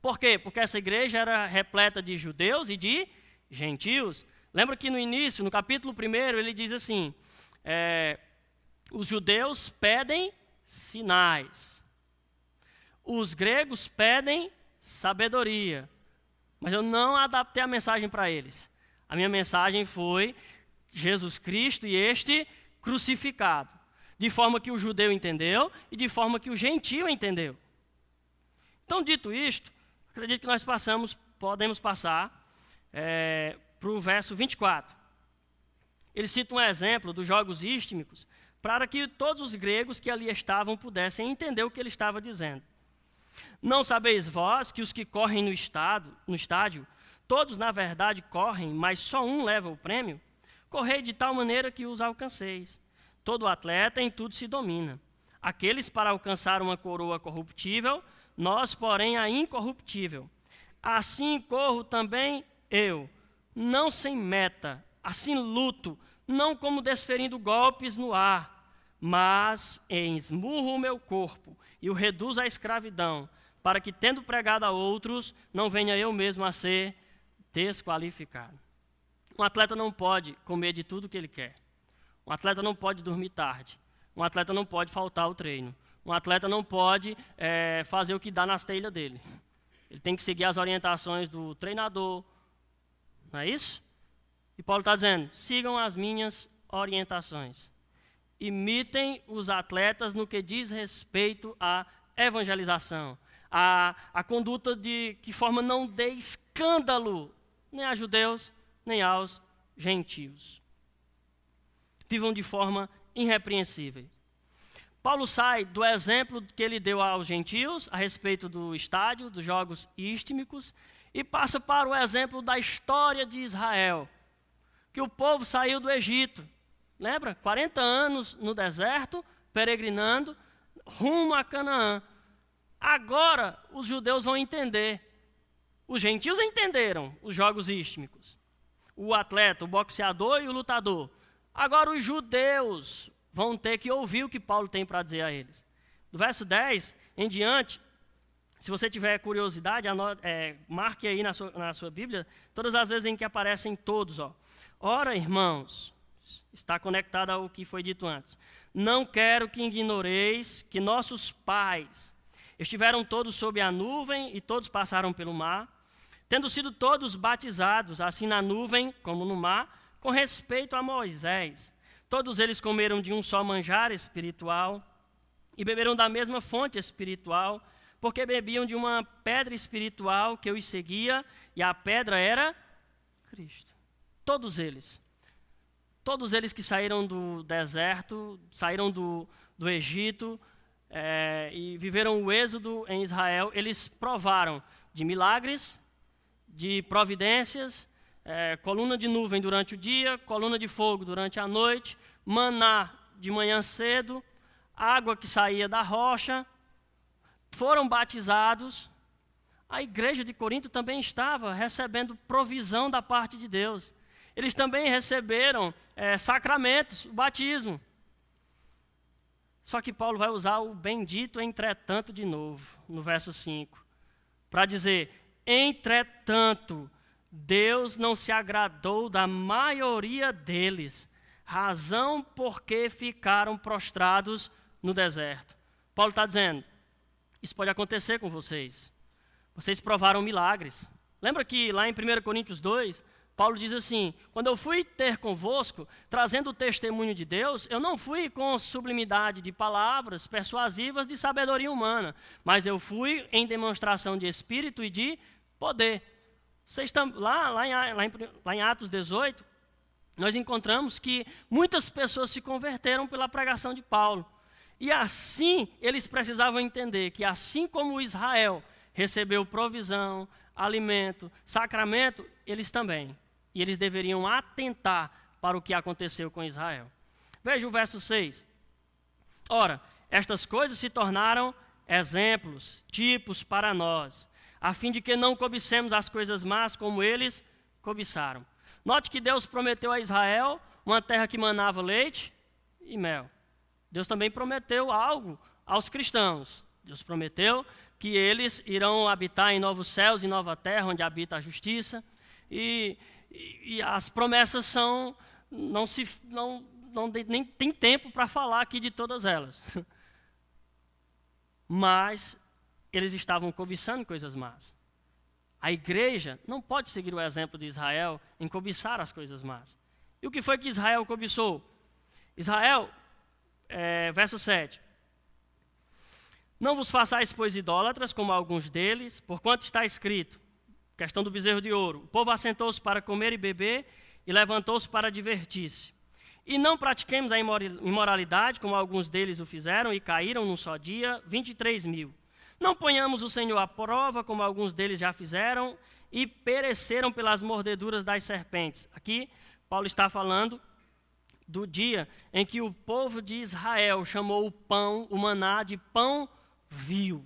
Por quê? Porque essa igreja era repleta de judeus e de gentios. Lembra que no início, no capítulo 1, ele diz assim: é, os judeus pedem sinais, os gregos pedem sabedoria. Mas eu não adaptei a mensagem para eles. A minha mensagem foi Jesus Cristo e este crucificado. De forma que o judeu entendeu e de forma que o gentio entendeu. Então, dito isto, acredito que nós passamos, podemos passar é, para o verso 24. Ele cita um exemplo dos jogos istmicos para que todos os gregos que ali estavam pudessem entender o que ele estava dizendo. Não sabeis vós que os que correm no, estado, no estádio, todos na verdade correm, mas só um leva o prêmio? Correi de tal maneira que os alcanceis. Todo atleta em tudo se domina. Aqueles para alcançar uma coroa corruptível, nós, porém, a incorruptível. Assim corro também eu, não sem meta, assim luto, não como desferindo golpes no ar, mas esmurro o meu corpo e o reduzo à escravidão, para que, tendo pregado a outros, não venha eu mesmo a ser desqualificado. Um atleta não pode comer de tudo que ele quer. Um atleta não pode dormir tarde. Um atleta não pode faltar ao treino. Um atleta não pode é, fazer o que dá nas telhas dele. Ele tem que seguir as orientações do treinador. Não é isso? E Paulo está dizendo: sigam as minhas orientações. imitem os atletas no que diz respeito à evangelização, a, a conduta de que forma não dê escândalo nem a judeus, nem aos gentios. Vivam de forma irrepreensível. Paulo sai do exemplo que ele deu aos gentios a respeito do estádio, dos jogos istmicos, e passa para o exemplo da história de Israel, que o povo saiu do Egito. Lembra? 40 anos no deserto, peregrinando, rumo a Canaã. Agora os judeus vão entender. Os gentios entenderam os jogos istmicos. O atleta, o boxeador e o lutador. Agora os judeus vão ter que ouvir o que Paulo tem para dizer a eles. Do verso 10 em diante, se você tiver curiosidade, anote, é, marque aí na sua, na sua Bíblia todas as vezes em que aparecem todos. Ó. Ora, irmãos, está conectado ao que foi dito antes. Não quero que ignoreis que nossos pais estiveram todos sob a nuvem e todos passaram pelo mar, tendo sido todos batizados, assim na nuvem como no mar, com respeito a Moisés. Todos eles comeram de um só manjar espiritual e beberam da mesma fonte espiritual, porque bebiam de uma pedra espiritual que os seguia, e a pedra era Cristo. Todos eles. Todos eles que saíram do deserto, saíram do, do Egito é, e viveram o êxodo em Israel, eles provaram de milagres, de providências, é, coluna de nuvem durante o dia, coluna de fogo durante a noite, maná de manhã cedo, água que saía da rocha, foram batizados. A igreja de Corinto também estava recebendo provisão da parte de Deus eles também receberam é, sacramentos, o batismo. Só que Paulo vai usar o bendito entretanto de novo, no verso 5, para dizer: entretanto, Deus não se agradou da maioria deles, razão porque ficaram prostrados no deserto. Paulo está dizendo: isso pode acontecer com vocês. Vocês provaram milagres. Lembra que lá em 1 Coríntios 2, Paulo diz assim: quando eu fui ter convosco, trazendo o testemunho de Deus, eu não fui com sublimidade de palavras persuasivas de sabedoria humana, mas eu fui em demonstração de espírito e de poder. Vocês lá, lá, em, lá, em, lá em Atos 18, nós encontramos que muitas pessoas se converteram pela pregação de Paulo. E assim eles precisavam entender que, assim como Israel recebeu provisão, alimento, sacramento, eles também e eles deveriam atentar para o que aconteceu com Israel. Veja o verso 6. Ora, estas coisas se tornaram exemplos, tipos para nós, a fim de que não cobicemos as coisas más como eles cobiçaram. Note que Deus prometeu a Israel uma terra que manava leite e mel. Deus também prometeu algo aos cristãos. Deus prometeu que eles irão habitar em novos céus e nova terra, onde habita a justiça. E e, e as promessas são, não se, não, não nem tem tempo para falar aqui de todas elas. Mas eles estavam cobiçando coisas más. A igreja não pode seguir o exemplo de Israel em cobiçar as coisas más. E o que foi que Israel cobiçou? Israel, é, verso 7. Não vos façais, pois, idólatras, como alguns deles, porquanto está escrito: questão do bezerro de ouro. O povo assentou-se para comer e beber e levantou-se para divertir-se. E não pratiquemos a imoralidade, como alguns deles o fizeram e caíram num só dia, 23 mil. Não ponhamos o Senhor à prova, como alguns deles já fizeram, e pereceram pelas mordeduras das serpentes. Aqui, Paulo está falando do dia em que o povo de Israel chamou o pão, o maná, de pão vil.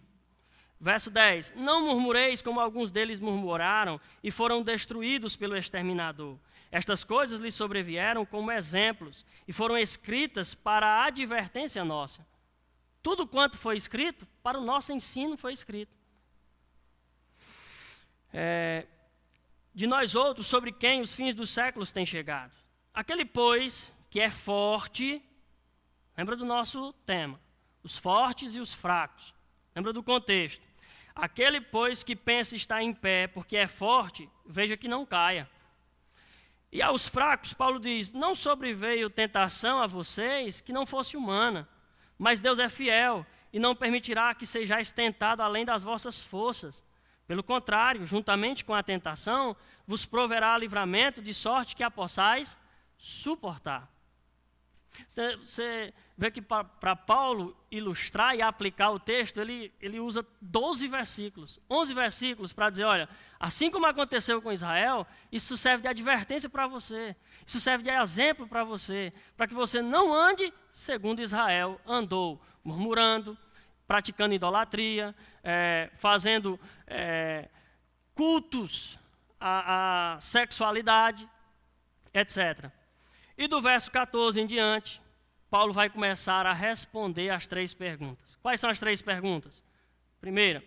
Verso 10: Não murmureis como alguns deles murmuraram e foram destruídos pelo exterminador. Estas coisas lhes sobrevieram como exemplos e foram escritas para a advertência nossa. Tudo quanto foi escrito, para o nosso ensino foi escrito. É, de nós outros, sobre quem os fins dos séculos têm chegado. Aquele, pois, que é forte, lembra do nosso tema: os fortes e os fracos. Lembra do contexto. Aquele, pois, que pensa estar em pé porque é forte, veja que não caia. E aos fracos, Paulo diz: Não sobreveio tentação a vocês que não fosse humana, mas Deus é fiel e não permitirá que sejais tentado além das vossas forças. Pelo contrário, juntamente com a tentação, vos proverá livramento, de sorte que a possais suportar. Você vê que para Paulo ilustrar e aplicar o texto, ele, ele usa 12 versículos, 11 versículos para dizer: olha, assim como aconteceu com Israel, isso serve de advertência para você, isso serve de exemplo para você, para que você não ande segundo Israel andou, murmurando, praticando idolatria, é, fazendo é, cultos à, à sexualidade, etc. E do verso 14 em diante, Paulo vai começar a responder as três perguntas. Quais são as três perguntas? Primeira,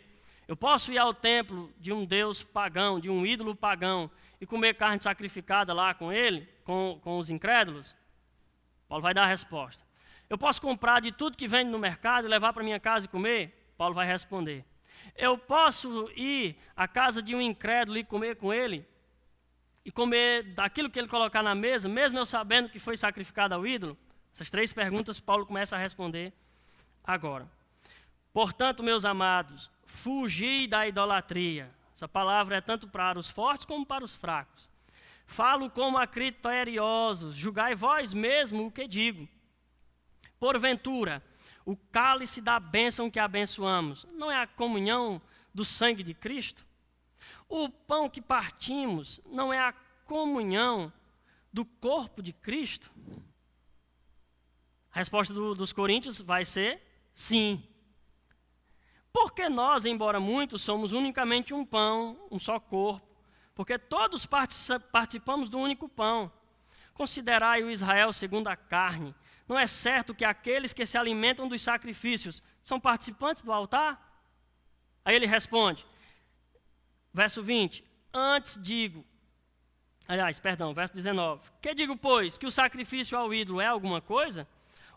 eu posso ir ao templo de um deus pagão, de um ídolo pagão, e comer carne sacrificada lá com ele, com, com os incrédulos? Paulo vai dar a resposta. Eu posso comprar de tudo que vende no mercado e levar para minha casa e comer? Paulo vai responder. Eu posso ir à casa de um incrédulo e comer com ele? E comer daquilo que ele colocar na mesa, mesmo eu sabendo que foi sacrificado ao ídolo? Essas três perguntas Paulo começa a responder agora. Portanto, meus amados, fugi da idolatria. Essa palavra é tanto para os fortes como para os fracos. Falo como a criteriosos, julgai vós mesmo o que digo. Porventura, o cálice da bênção que abençoamos não é a comunhão do sangue de Cristo? O pão que partimos não é a comunhão do corpo de Cristo? A resposta do, dos coríntios vai ser sim. Porque nós, embora muitos, somos unicamente um pão, um só corpo, porque todos participamos do único pão. Considerai o Israel segundo a carne não é certo que aqueles que se alimentam dos sacrifícios são participantes do altar? Aí ele responde, verso 20: Antes digo, aliás, perdão, verso 19: Que digo, pois, que o sacrifício ao ídolo é alguma coisa?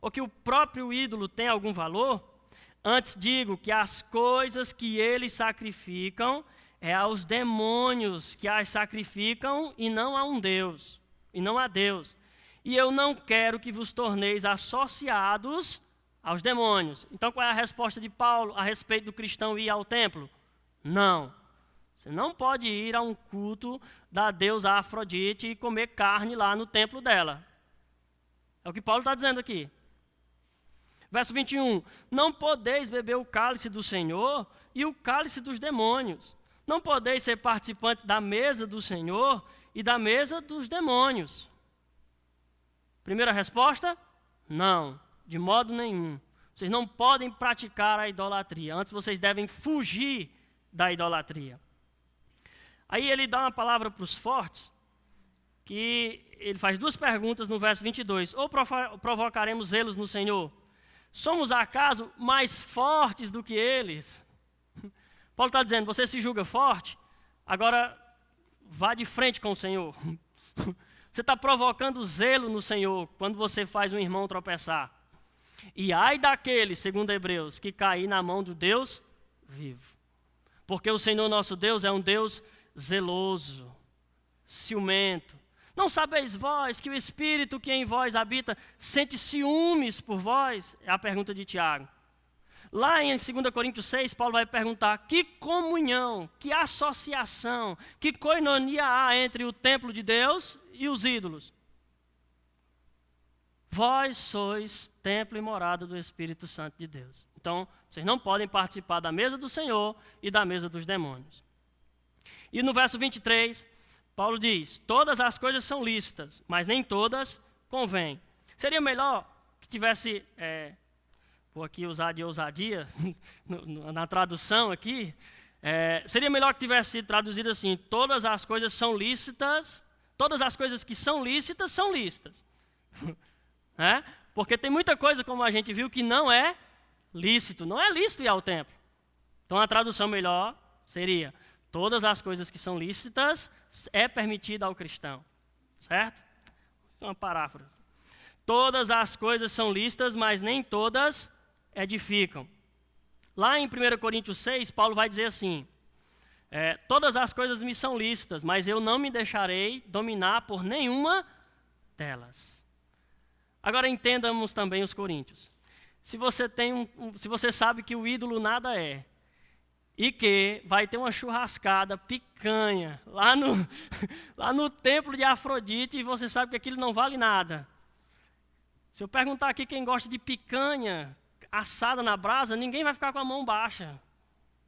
Ou que o próprio ídolo tem algum valor? Antes digo que as coisas que eles sacrificam é aos demônios que as sacrificam e não a um Deus, e não a Deus e eu não quero que vos torneis associados aos demônios. Então, qual é a resposta de Paulo a respeito do cristão ir ao templo? Não. Você não pode ir a um culto da deusa Afrodite e comer carne lá no templo dela. É o que Paulo está dizendo aqui. Verso 21. Não podeis beber o cálice do Senhor e o cálice dos demônios. Não podeis ser participantes da mesa do Senhor e da mesa dos demônios. Primeira resposta: não, de modo nenhum. Vocês não podem praticar a idolatria. Antes vocês devem fugir da idolatria. Aí ele dá uma palavra para os fortes, que ele faz duas perguntas no verso 22. Ou provocaremos zelos no Senhor? Somos acaso mais fortes do que eles? Paulo está dizendo: você se julga forte, agora vá de frente com o Senhor. Você está provocando zelo no Senhor quando você faz um irmão tropeçar. E ai daquele, segundo Hebreus, que cair na mão do Deus vivo. Porque o Senhor nosso Deus é um Deus zeloso, ciumento. Não sabeis vós que o Espírito que em vós habita sente ciúmes por vós? É a pergunta de Tiago. Lá em 2 Coríntios 6, Paulo vai perguntar: que comunhão, que associação, que coinonia há entre o templo de Deus e os ídolos? Vós sois templo e morada do Espírito Santo de Deus. Então, vocês não podem participar da mesa do Senhor e da mesa dos demônios. E no verso 23, Paulo diz: Todas as coisas são lícitas, mas nem todas convêm. Seria melhor que tivesse, é, vou aqui usar de ousadia, na tradução aqui, é, seria melhor que tivesse traduzido assim: Todas as coisas são lícitas, Todas as coisas que são lícitas são lícitas. é? Porque tem muita coisa, como a gente viu, que não é lícito. Não é lícito ir ao templo. Então a tradução melhor seria: todas as coisas que são lícitas é permitida ao cristão. Certo? Uma paráfrase. Todas as coisas são lícitas, mas nem todas edificam. Lá em 1 Coríntios 6, Paulo vai dizer assim: é, todas as coisas me são lícitas, mas eu não me deixarei dominar por nenhuma delas. Agora entendamos também os coríntios. Se você tem um, um, se você sabe que o ídolo nada é, e que vai ter uma churrascada, picanha, lá no, lá no templo de Afrodite, e você sabe que aquilo não vale nada. Se eu perguntar aqui quem gosta de picanha assada na brasa, ninguém vai ficar com a mão baixa.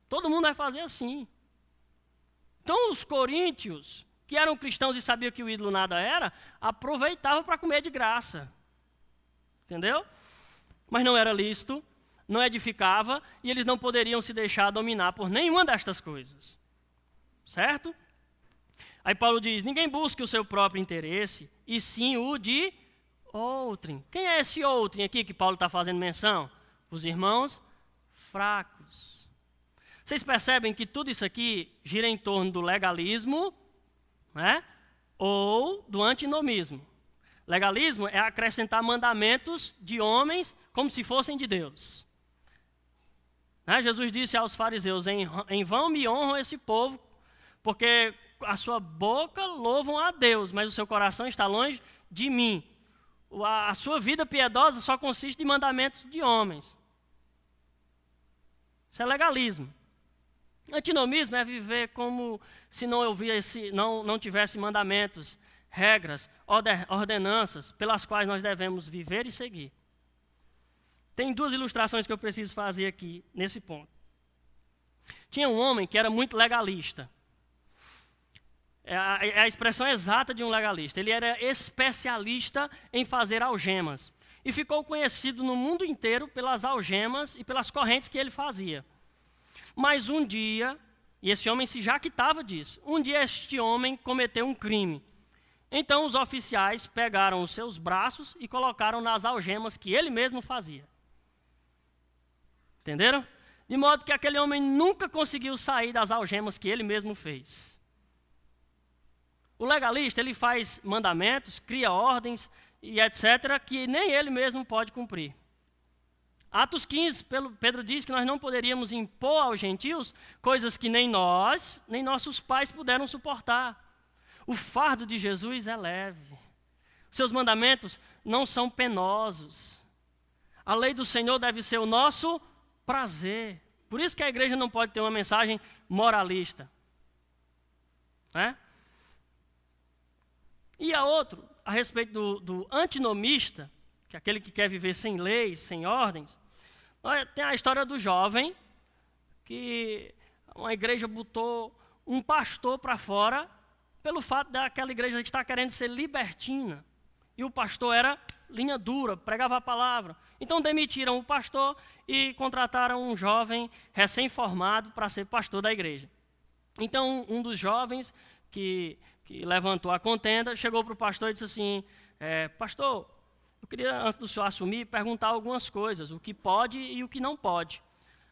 Todo mundo vai fazer assim. Então os coríntios, que eram cristãos e sabiam que o ídolo nada era, aproveitavam para comer de graça. Entendeu? Mas não era lícito, não edificava e eles não poderiam se deixar dominar por nenhuma destas coisas. Certo? Aí Paulo diz: ninguém busque o seu próprio interesse, e sim o de outrem. Quem é esse outrem aqui que Paulo está fazendo menção? Os irmãos fracos. Vocês percebem que tudo isso aqui gira em torno do legalismo né? ou do antinomismo. Legalismo é acrescentar mandamentos de homens como se fossem de Deus. Né? Jesus disse aos fariseus: em, em vão me honram esse povo, porque a sua boca louvam a Deus, mas o seu coração está longe de mim. A, a sua vida piedosa só consiste de mandamentos de homens. Isso é legalismo. Antinomismo é viver como se não não, não tivesse mandamentos, regras, ordenanças pelas quais nós devemos viver e seguir. Tem duas ilustrações que eu preciso fazer aqui nesse ponto. Tinha um homem que era muito legalista. É a, é a expressão exata de um legalista. Ele era especialista em fazer algemas. E ficou conhecido no mundo inteiro pelas algemas e pelas correntes que ele fazia. Mas um dia, e esse homem se jactava disso, um dia este homem cometeu um crime. Então os oficiais pegaram os seus braços e colocaram nas algemas que ele mesmo fazia. Entenderam? De modo que aquele homem nunca conseguiu sair das algemas que ele mesmo fez. O legalista, ele faz mandamentos, cria ordens e etc., que nem ele mesmo pode cumprir. Atos 15, Pedro diz que nós não poderíamos impor aos gentios coisas que nem nós, nem nossos pais puderam suportar. O fardo de Jesus é leve. Seus mandamentos não são penosos. A lei do Senhor deve ser o nosso prazer. Por isso que a igreja não pode ter uma mensagem moralista. Né? E a outro, a respeito do, do antinomista, que é aquele que quer viver sem leis, sem ordens, tem a história do jovem que uma igreja botou um pastor para fora pelo fato daquela igreja estar querendo ser libertina. E o pastor era linha dura, pregava a palavra. Então demitiram o pastor e contrataram um jovem recém-formado para ser pastor da igreja. Então um dos jovens que, que levantou a contenda chegou para o pastor e disse assim: é, Pastor, eu queria, antes do senhor assumir, perguntar algumas coisas, o que pode e o que não pode.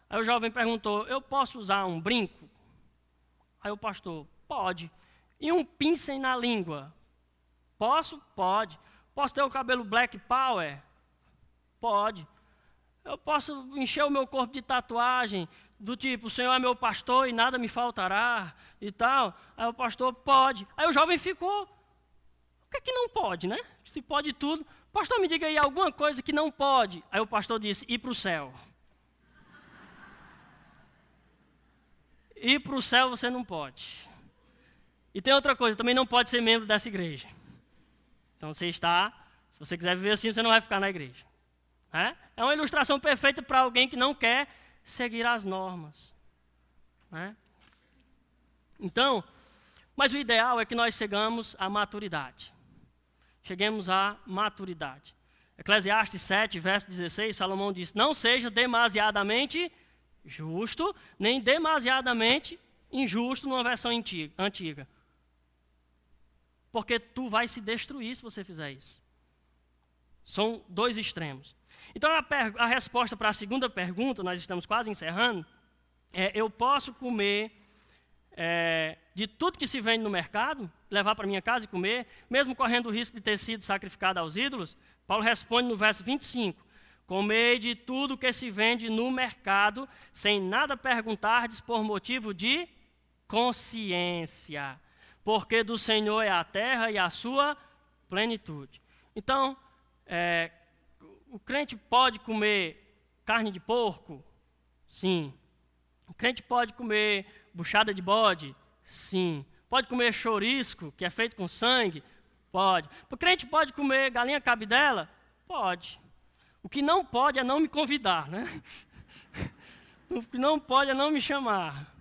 Aí o jovem perguntou: Eu posso usar um brinco? Aí o pastor: Pode. E um pincel na língua? Posso? Pode. Posso ter o cabelo black power? Pode. Eu posso encher o meu corpo de tatuagem, do tipo, o Senhor é meu pastor e nada me faltará e tal. Aí o pastor, pode. Aí o jovem ficou. O que é que não pode, né? Se pode tudo. Pastor, me diga aí alguma coisa que não pode. Aí o pastor disse: ir para o céu. Ir para o céu você não pode. E tem outra coisa, também não pode ser membro dessa igreja. Então você está, se você quiser viver assim, você não vai ficar na igreja. É, é uma ilustração perfeita para alguém que não quer seguir as normas. É? Então, mas o ideal é que nós chegamos à maturidade cheguemos à maturidade. Eclesiastes 7, verso 16, Salomão diz: Não seja demasiadamente justo, nem demasiadamente injusto, numa versão antiga. Porque tu vai se destruir se você fizer isso. São dois extremos. Então, a, a resposta para a segunda pergunta, nós estamos quase encerrando, é: eu posso comer é, de tudo que se vende no mercado, levar para minha casa e comer, mesmo correndo o risco de ter sido sacrificado aos ídolos? Paulo responde no verso 25: Comei de tudo que se vende no mercado, sem nada perguntardes por motivo de consciência, porque do Senhor é a terra e a sua plenitude. Então, é, o crente pode comer carne de porco? Sim. O crente pode comer buchada de bode? Sim. Pode comer chorisco, que é feito com sangue? Pode. O crente pode comer galinha cabidela? Pode. O que não pode é não me convidar, né? O que não pode é não me chamar.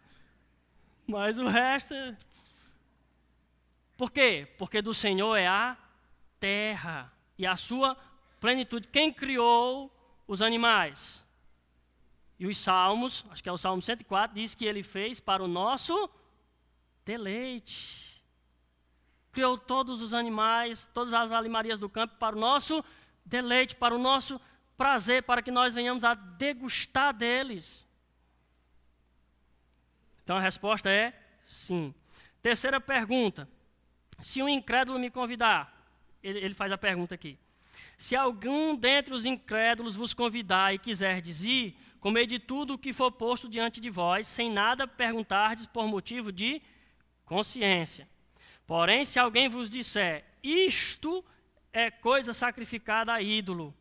Mas o resto. É... Por quê? Porque do Senhor é a terra e a sua plenitude. Quem criou os animais? E os Salmos, acho que é o Salmo 104, diz que ele fez para o nosso deleite. Criou todos os animais, todas as animarias do campo para o nosso deleite, para o nosso prazer, para que nós venhamos a degustar deles. Então a resposta é sim. Terceira pergunta: se um incrédulo me convidar, ele, ele faz a pergunta aqui. Se algum dentre os incrédulos vos convidar e quiser dizer, comer de tudo o que for posto diante de vós, sem nada perguntardes por motivo de consciência. Porém, se alguém vos disser, isto é coisa sacrificada a ídolo,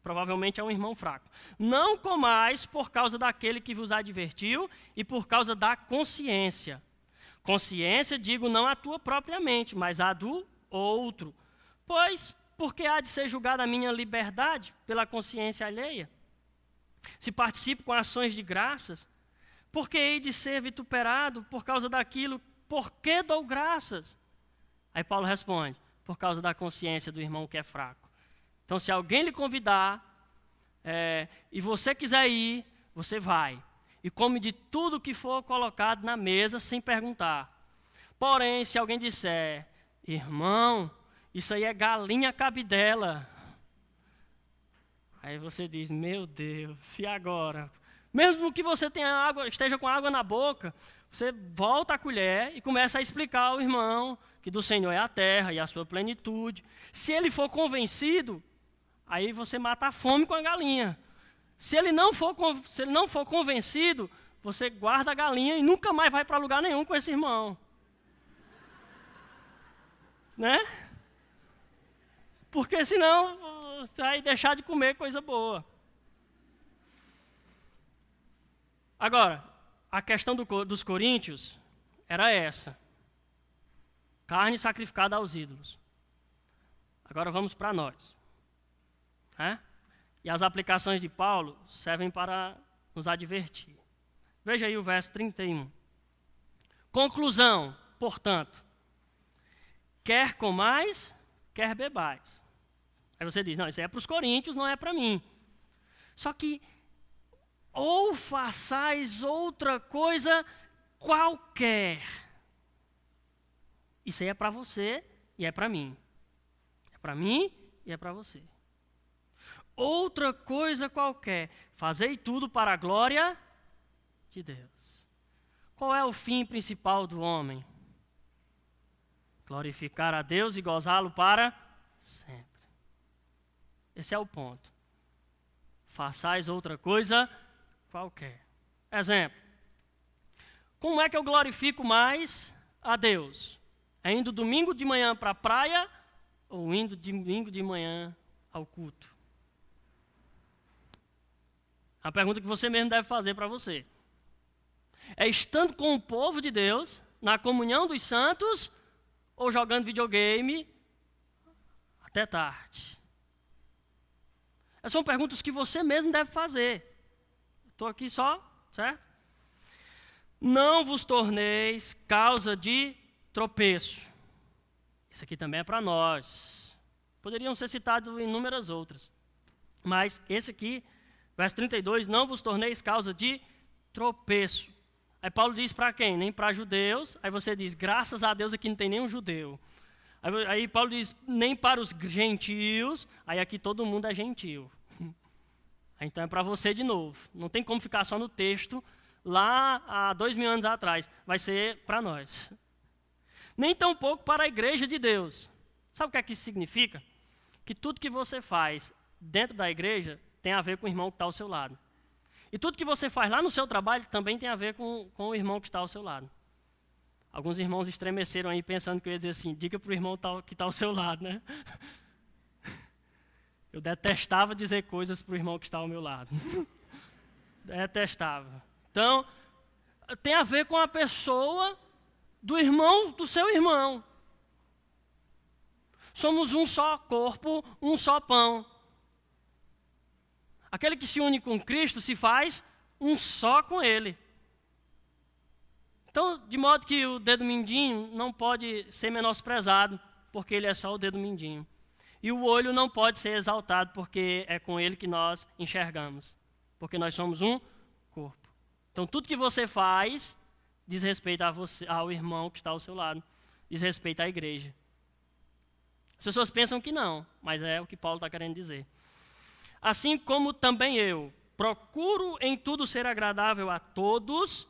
provavelmente é um irmão fraco. Não comais por causa daquele que vos advertiu e por causa da consciência. Consciência, digo, não a tua propriamente, mas a do outro. Pois porque há de ser julgada a minha liberdade pela consciência alheia? Se participo com ações de graças, porque hei de ser vituperado por causa daquilo, por que dou graças? Aí Paulo responde: por causa da consciência do irmão que é fraco. Então, se alguém lhe convidar é, e você quiser ir, você vai. E come de tudo que for colocado na mesa sem perguntar. Porém, se alguém disser, irmão, isso aí é galinha cabidela. Aí você diz: Meu Deus, e agora? Mesmo que você tenha água, esteja com água na boca, você volta a colher e começa a explicar ao irmão que do Senhor é a terra e a sua plenitude. Se ele for convencido, aí você mata a fome com a galinha. Se ele não for, se ele não for convencido, você guarda a galinha e nunca mais vai para lugar nenhum com esse irmão. Né? Porque senão você vai deixar de comer coisa boa. Agora, a questão do, dos coríntios era essa: carne sacrificada aos ídolos. Agora vamos para nós. É? E as aplicações de Paulo servem para nos advertir. Veja aí o verso 31. Conclusão, portanto, quer comais, quer bebais. Aí você diz: não, isso é para os coríntios, não é para mim. Só que, ou façais outra coisa qualquer. Isso aí é para você e é para mim. É para mim e é para você. Outra coisa qualquer. Fazei tudo para a glória de Deus. Qual é o fim principal do homem? Glorificar a Deus e gozá-lo para sempre. Esse é o ponto. Façais outra coisa qualquer. Exemplo. Como é que eu glorifico mais a Deus? É indo domingo de manhã para a praia ou indo domingo de manhã ao culto? A pergunta que você mesmo deve fazer para você. É estando com o povo de Deus, na comunhão dos santos, ou jogando videogame até tarde? Essas são perguntas que você mesmo deve fazer. Estou aqui só, certo? Não vos torneis causa de tropeço. Isso aqui também é para nós. Poderiam ser citados inúmeras outras. Mas esse aqui, verso 32, não vos torneis causa de tropeço. Aí Paulo diz para quem? Nem para judeus. Aí você diz, graças a Deus aqui não tem nenhum judeu. Aí, aí, Paulo diz, nem para os gentios. Aí aqui todo mundo é gentil. Então é para você de novo. Não tem como ficar só no texto lá há dois mil anos atrás. Vai ser para nós. Nem tão pouco para a igreja de Deus. Sabe o que é que isso significa? Que tudo que você faz dentro da igreja tem a ver com o irmão que está ao seu lado. E tudo que você faz lá no seu trabalho também tem a ver com, com o irmão que está ao seu lado. Alguns irmãos estremeceram aí pensando que eu ia dizer assim: diga para o irmão que está ao seu lado, né? Eu detestava dizer coisas para o irmão que está ao meu lado. detestava. Então, tem a ver com a pessoa do irmão do seu irmão. Somos um só corpo, um só pão. Aquele que se une com Cristo se faz um só com Ele. Então, de modo que o dedo mindinho não pode ser menosprezado, porque ele é só o dedo mindinho. E o olho não pode ser exaltado, porque é com ele que nós enxergamos. Porque nós somos um corpo. Então, tudo que você faz diz respeito você, ao irmão que está ao seu lado, diz respeito à igreja. As pessoas pensam que não, mas é o que Paulo está querendo dizer. Assim como também eu procuro em tudo ser agradável a todos,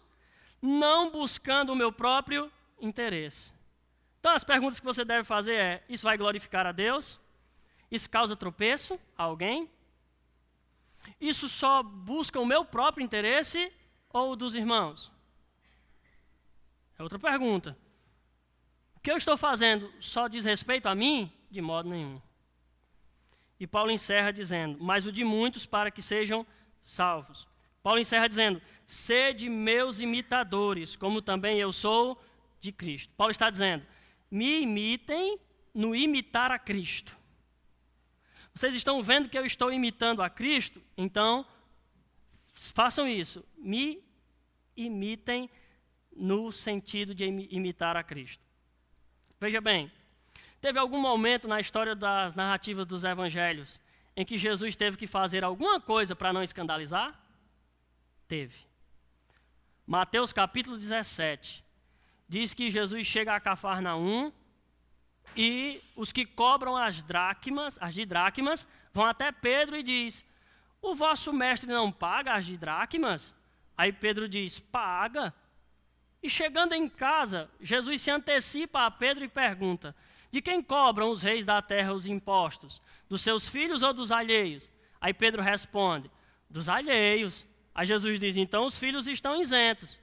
não buscando o meu próprio interesse. Então, as perguntas que você deve fazer é: isso vai glorificar a Deus? Isso causa tropeço a alguém? Isso só busca o meu próprio interesse ou o dos irmãos? É outra pergunta. O que eu estou fazendo só diz respeito a mim? De modo nenhum. E Paulo encerra dizendo: Mas o de muitos para que sejam salvos. Paulo encerra dizendo: Sede meus imitadores, como também eu sou de Cristo. Paulo está dizendo: Me imitem no imitar a Cristo. Vocês estão vendo que eu estou imitando a Cristo? Então, façam isso. Me imitem no sentido de imitar a Cristo. Veja bem, teve algum momento na história das narrativas dos evangelhos em que Jesus teve que fazer alguma coisa para não escandalizar? Teve. Mateus capítulo 17 diz que Jesus chega a Cafarnaum e os que cobram as dracmas, as de dracmas, vão até Pedro e diz: "O vosso mestre não paga as de dracmas?" Aí Pedro diz: "Paga." E chegando em casa, Jesus se antecipa a Pedro e pergunta: De quem cobram os reis da terra os impostos? Dos seus filhos ou dos alheios? Aí Pedro responde: Dos alheios. Aí Jesus diz: Então os filhos estão isentos.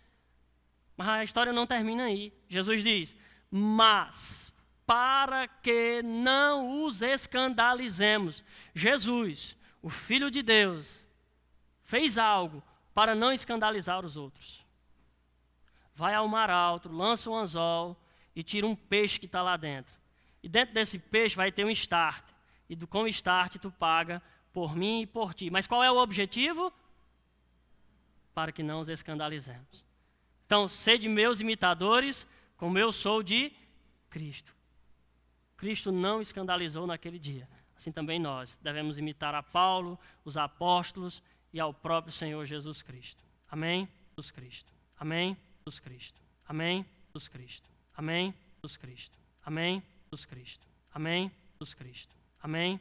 Mas a história não termina aí. Jesus diz: Mas para que não os escandalizemos, Jesus, o Filho de Deus, fez algo para não escandalizar os outros vai ao mar alto, lança um anzol e tira um peixe que está lá dentro. E dentro desse peixe vai ter um start. E do, com start tu paga por mim e por ti. Mas qual é o objetivo? Para que não os escandalizemos. Então, sede meus imitadores, como eu sou de Cristo. Cristo não escandalizou naquele dia. Assim também nós devemos imitar a Paulo, os apóstolos e ao próprio Senhor Jesus Cristo. Amém? Jesus Cristo. Amém? Jesus Cristo. Amém? Jesus Cristo. Amém? Jesus Cristo. Amém? Jesus Cristo. Amém? Jesus Cristo. Amém?